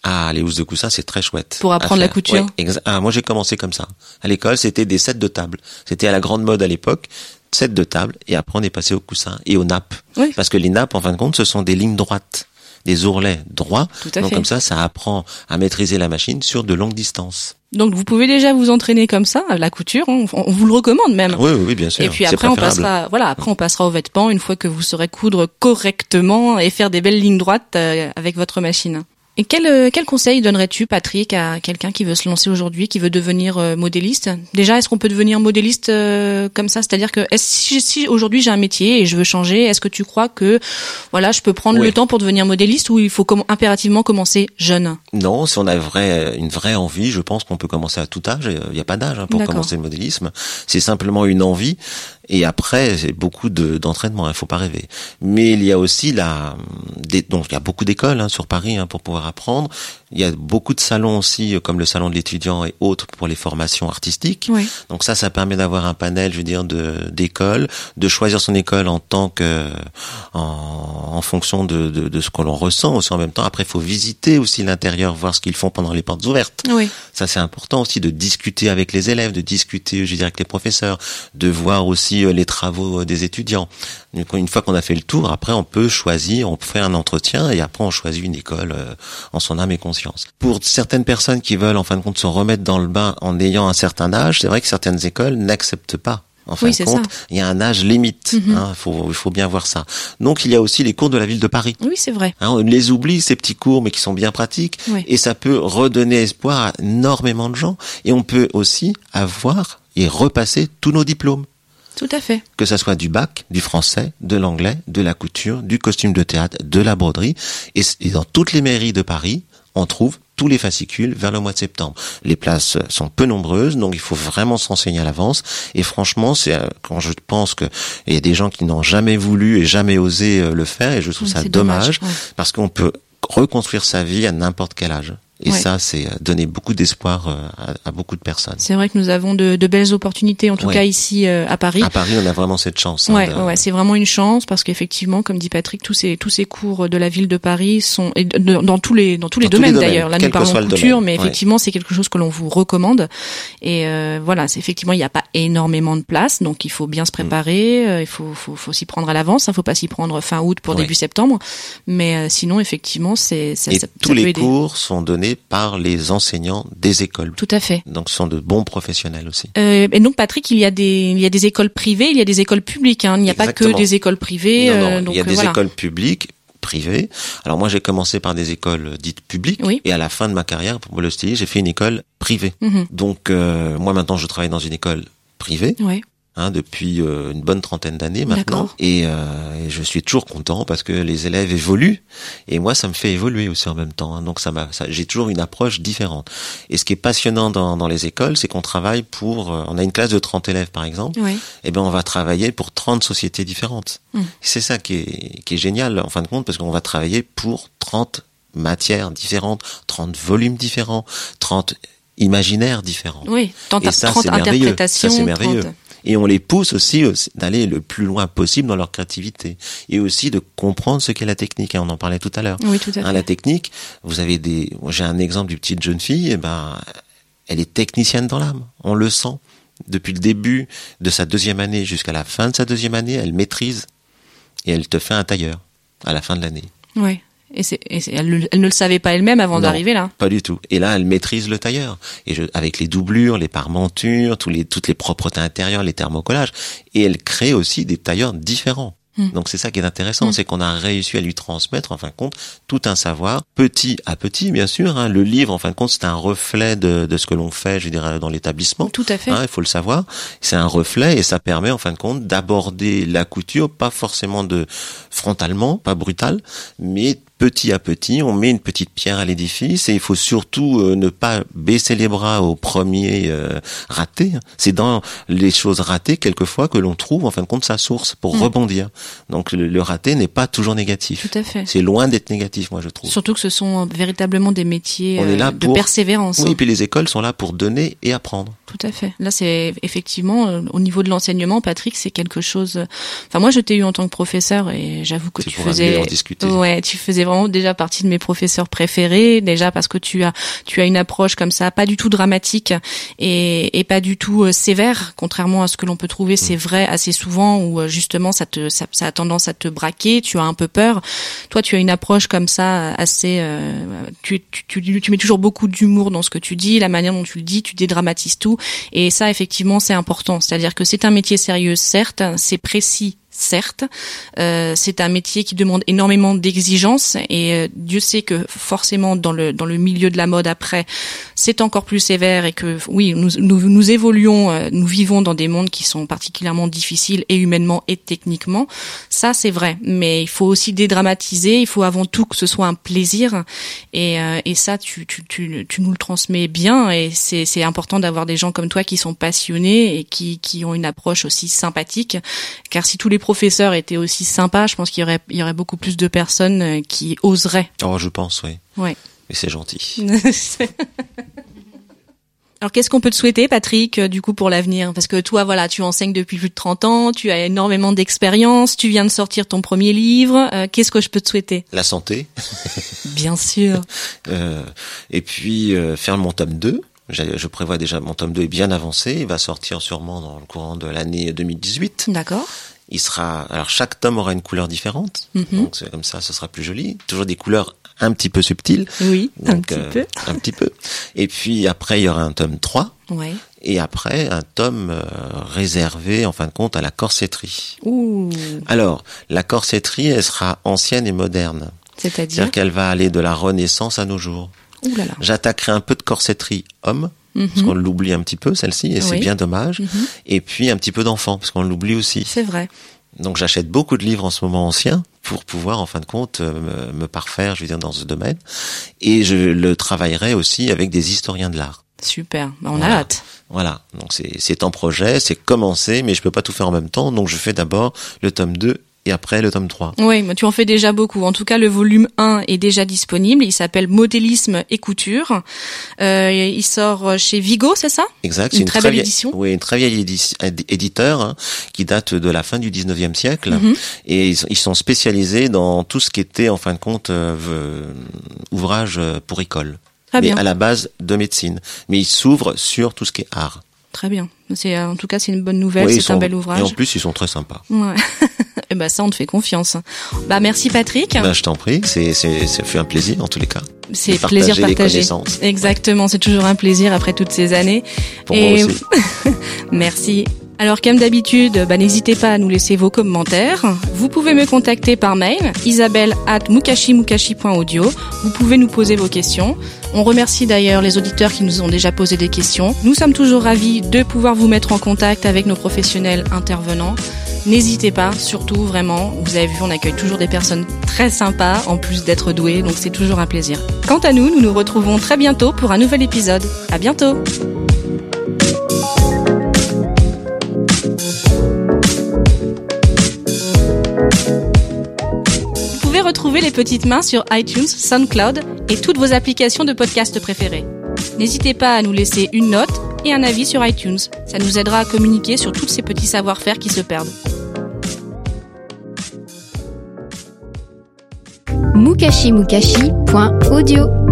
Ah, les housses de coussins, c'est très chouette. Pour apprendre la couture. Ouais, ah, moi, j'ai commencé comme ça. À l'école, c'était des sets de table. C'était à la grande mode à l'époque. Set de table. Et après, on est passé aux coussins et aux nappes. Oui. Parce que les nappes, en fin de compte, ce sont des lignes droites. Des ourlets droits. Tout à Donc, fait. comme ça, ça apprend à maîtriser la machine sur de longues distances. Donc vous pouvez déjà vous entraîner comme ça, la couture, on, on vous le recommande même. Oui, oui, bien sûr. Et puis après on passera, voilà, après on passera au vêtement une fois que vous saurez coudre correctement et faire des belles lignes droites euh, avec votre machine. Et quel, euh, quel conseil donnerais-tu, Patrick, à quelqu'un qui veut se lancer aujourd'hui, qui veut devenir euh, modéliste? Déjà, est-ce qu'on peut devenir modéliste euh, comme ça? C'est-à-dire que si, si aujourd'hui j'ai un métier et je veux changer, est-ce que tu crois que voilà, je peux prendre le temps pour devenir modéliste ou il faut com- impérativement commencer jeune? Non, si on a vrai, une vraie envie, je pense qu'on peut commencer à tout âge. Il n'y a pas d'âge hein, pour commencer le modélisme. C'est simplement une envie. Et après, c'est beaucoup de- d'entraînement. Il ne faut pas rêver. Mais il y a aussi la, donc il y a beaucoup d'écoles hein, sur Paris hein, pour pouvoir apprendre. Il y a beaucoup de salons aussi, euh, comme le salon de l'étudiant et autres pour les formations artistiques. Oui. Donc ça, ça permet d'avoir un panel, je veux dire, de d'écoles, de choisir son école en tant que en, en fonction de, de, de ce que l'on ressent aussi en même temps. Après, il faut visiter aussi l'intérieur, voir ce qu'ils font pendant les portes ouvertes. Oui. Ça, c'est important aussi de discuter avec les élèves, de discuter, je veux dire, avec les professeurs, de voir aussi euh, les travaux euh, des étudiants. Une fois qu'on a fait le tour, après, on peut choisir, on fait un entretien et après, on choisit une école euh, en son âme et conscience. Pour certaines personnes qui veulent en fin de compte se remettre dans le bain en ayant un certain âge, c'est vrai que certaines écoles n'acceptent pas en fin Oui, de compte, ça. il y a un âge limite. Mhm. hein, faut, il faut bien voir ça. Donc il y a aussi les cours de la ville de Paris. Oui, c'est vrai. Hein, on les oublie ces petits cours, mais qui sont bien pratiques, Oui. et ça peut redonner espoir à énormément de gens. Et on peut aussi avoir et repasser tous nos diplômes, Tout à fait. que ça soit du bac, du français, de l'anglais, de la couture, du costume de théâtre, de la broderie, et, dans toutes les mairies de Paris, on trouve tous les fascicules vers le mois de septembre. Les places sont peu nombreuses, donc il faut vraiment se renseigner à l'avance. Et franchement, c'est euh, quand je pense que il y a des gens qui n'ont jamais voulu et jamais osé euh, le faire, et je trouve Oui, ça dommage, dommage, ouais. parce qu'on peut reconstruire sa vie à n'importe quel âge. Et Ouais. ça, c'est euh, donner beaucoup d'espoir euh, à, à beaucoup de personnes. C'est vrai que nous avons de, de belles opportunités, en tout Ouais. cas ici euh, à Paris. À Paris, on a vraiment cette chance. hein, Ouais, de- ouais, c'est vraiment une chance parce qu'effectivement, comme dit Patrick, tous ces tous ces cours de la ville de Paris sont et de- dans tous les dans tous les Dans tous les domaines domaines, d'ailleurs. Là, nous parlons couture, domaine, mais effectivement, c'est quelque chose que l'on vous recommande. Et euh, voilà, c'est effectivement, il n'y a pas énormément de place, donc il faut bien se préparer. euh, il faut faut, faut s'y prendre à l'avance. Il faut pas s'y prendre fin août pour début septembre. Mais euh, sinon, effectivement, c'est ça, Et ça- tous ça peut les aider. cours sont donnés par les enseignants des écoles. Tout à fait. Donc, ce sont de bons professionnels aussi. Euh, et donc Patrick, il y a des il y a des écoles privées, il y a des écoles publiques. Hein. Il n'y a pas que des écoles privées. Non, non, euh, il donc y a euh, des voilà. écoles publiques, privées. Alors moi, j'ai commencé par des écoles dites publiques, Oui. et à la fin de ma carrière pour le stylisme, j'ai fait une école privée. Mhm. Donc euh, moi maintenant, je travaille dans une école privée. Ouais. Hein, depuis euh, une bonne trentaine d'années maintenant. Et, euh, et je suis toujours content parce que les élèves évoluent et moi ça me fait évoluer aussi en même temps. hein. donc ça m'a, ça- j'ai toujours une approche différente. Et ce qui est passionnant dans, dans les écoles, c'est qu'on travaille pour, euh, on a une classe de 30 élèves par exemple, Ouais. et ben on va travailler pour 30 sociétés différentes. Mm. C'est ça qui est, qui est génial en fin de compte parce qu'on va travailler pour 30 matières différentes, 30 volumes différents, 30 imaginaires différents. Oui, tant Et ça, 30 c'est merveilleux. interprétations. Ça, c'est merveilleux. 30. Et on les pousse aussi aussi d'aller le plus loin possible dans leur créativité et aussi de comprendre ce qu'est la technique. hein, on en parlait tout à l'heure. Oui, tout à Hein, la technique, vous avez des. J'ai un exemple d'une petite jeune fille. Et ben, elle est technicienne dans l'âme. On le sent depuis le début de sa deuxième année jusqu'à la fin de sa deuxième année. Elle maîtrise et elle te fait un tailleur à la fin de l'année. Ouais. Et, et elle, le- elle ne le savait pas elle-même avant d'arriver là. Pas du tout. Et là, elle maîtrise le tailleur. Et je, avec les doublures, les parmentures, tous les, toutes les propretés intérieures, les thermocollages. Et elle crée aussi des tailleurs différents. Hmm. Donc c'est ça qui est intéressant, Hmm. c'est qu'on a réussi à lui transmettre, en fin de compte, tout un savoir, petit à petit, bien sûr. hein. Le livre, en fin de compte, c'est un reflet de, de ce que l'on fait, je dirais, dans l'établissement. Tout à fait. Hein, il faut le savoir. C'est un reflet et ça permet en fin de compte d'aborder la couture, pas forcément de frontalement, pas brutal, mais petit à petit, on met une petite pierre à l'édifice et il faut surtout euh, ne pas baisser les bras au premier euh, raté. C'est dans les choses ratées quelquefois que l'on trouve en fin de compte sa source pour Mm. rebondir. Donc le, le raté n'est pas toujours négatif. Tout à fait. C'est loin d'être négatif, moi je trouve. Surtout que ce sont véritablement des métiers On est euh, là de pour- persévérance. Oui, et puis les écoles sont là pour donner et apprendre. Tout à fait. Là, c'est effectivement euh, au niveau de l'enseignement, Patrick, c'est quelque chose. euh, Enfin, moi, je t'ai eu en tant que professeur et j'avoue que tu pour faisais. discuter. Ouais, tu faisais vraiment déjà partie de mes professeurs préférés. Déjà parce que tu as tu as une approche comme ça, pas du tout dramatique et, et pas du tout euh, sévère, contrairement à ce que l'on peut trouver. Mm. C'est vrai assez souvent où euh, justement ça te ça, ça a tendance à te braquer. Tu as un peu peur. Toi, tu as une approche comme ça assez. euh, tu, tu, tu, tu mets toujours beaucoup d'humour dans ce que tu dis, la manière dont tu le dis, tu dédramatises tout. Et ça, effectivement, c'est important. C'est-à-dire que c'est un métier sérieux, certes, c'est précis. Certes, euh, c'est un métier qui demande énormément d'exigences et euh, Dieu sait que forcément dans le dans le milieu de la mode après c'est encore plus sévère et que oui nous nous, nous évoluons, euh, nous vivons dans des mondes qui sont particulièrement difficiles et humainement et techniquement. Ça c'est vrai, mais il faut aussi dédramatiser. Il faut avant tout que ce soit un plaisir et euh, et ça tu tu tu tu nous le transmets bien et c'est c'est important d'avoir des gens comme toi qui sont passionnés et qui qui ont une approche aussi sympathique. Car si tous les professeurs étaient aussi sympas, je pense qu'il y aurait il y aurait beaucoup plus de personnes euh, qui oseraient. Oh, je pense, oui. Ouais. Et c'est gentil. Alors qu'est-ce qu'on peut te souhaiter, Patrick, euh, du coup pour l'avenir? Parce que toi, voilà, tu enseignes depuis plus de 30 ans, tu as énormément d'expérience, tu viens de sortir ton premier livre. Euh, qu'est-ce que je peux te souhaiter? La santé. Bien sûr. Euh, et puis euh, faire mon tome 2. J'ai- Je prévois déjà mon tome 2 est bien avancé. Il va sortir sûrement dans le courant de l'année 2018. D'accord. Il sera, alors chaque tome aura une couleur différente. Donc c'est comme ça, ce sera plus joli. Toujours des couleurs un petit peu subtiles. Oui, un petit euh, peu. Un petit peu. Et puis après, il y aura un tome 3. Ouais. Et après, un tome euh, réservé, en fin de compte, à la corsetterie. Ouh. Alors, la corsetterie, elle sera ancienne et moderne. C'est-à-dire qu'elle va aller de la Renaissance à nos jours. J'attaquerai un peu de corsetterie homme, parce qu'on l'oublie un petit peu, celle-ci, et c'est bien dommage. Mhm. Et puis un petit peu d'enfant, parce qu'on l'oublie aussi. C'est vrai. Donc j'achète beaucoup de livres en ce moment anciens pour pouvoir, en fin de compte, euh, me, me parfaire, je veux dire, dans ce domaine. Et je le travaillerai aussi avec des historiens de l'art. Super. Bah, on a hâte. Voilà, donc c'est c'est en projet, c'est commencé, mais je peux pas tout faire en même temps, donc je fais d'abord le tome 2 et après le tome 3. Oui, mais tu en fais déjà beaucoup. En tout cas, le volume 1 est déjà disponible. Il s'appelle Modélisme et couture. Euh, il sort chez Vigo, c'est ça? Exact, Une c'est une très très belle édition. Oui, une très vieille édi- édi- éditeur hein, qui date de la fin du 19e siècle Mhm. et ils, ils sont spécialisés dans tout ce qui était en fin de compte euh, ouvrage euh, pour école. Très mais bien. à la base de médecine, mais ils s'ouvrent sur tout ce qui est art. Très bien. C'est en tout cas c'est une bonne nouvelle. Oui, c'est un bel ouvrage. Et en plus, ils sont très sympas. Ouais. ben ça, on te fait confiance. Bah merci Patrick. Ben, je t'en prie, c'est c'est ça fait un plaisir en tous les cas. c'est plaisir partagé. Exactement, c'est toujours un plaisir après toutes ces années. Pour Et- moi aussi. Merci. Alors comme d'habitude, bah, n'hésitez pas à nous laisser vos commentaires. Vous pouvez me contacter par mail, isabelle at mukashimukashi.audio. Vous pouvez nous poser vos questions. On remercie d'ailleurs les auditeurs qui nous ont déjà posé des questions. Nous sommes toujours ravis de pouvoir vous mettre en contact avec nos professionnels intervenants. N'hésitez pas, surtout vraiment, vous avez vu, on accueille toujours des personnes très sympas, en plus d'être douées, donc c'est toujours un plaisir. Quant à nous, nous nous retrouvons très bientôt pour un nouvel épisode. À bientôt! Pouvez retrouver les petites mains sur iTunes, SoundCloud et toutes vos applications de podcast préférées. N'hésitez pas à nous laisser une note et un avis sur iTunes. Ça nous aidera à communiquer sur tous ces petits savoir-faire qui se perdent. mukashimukashi.audio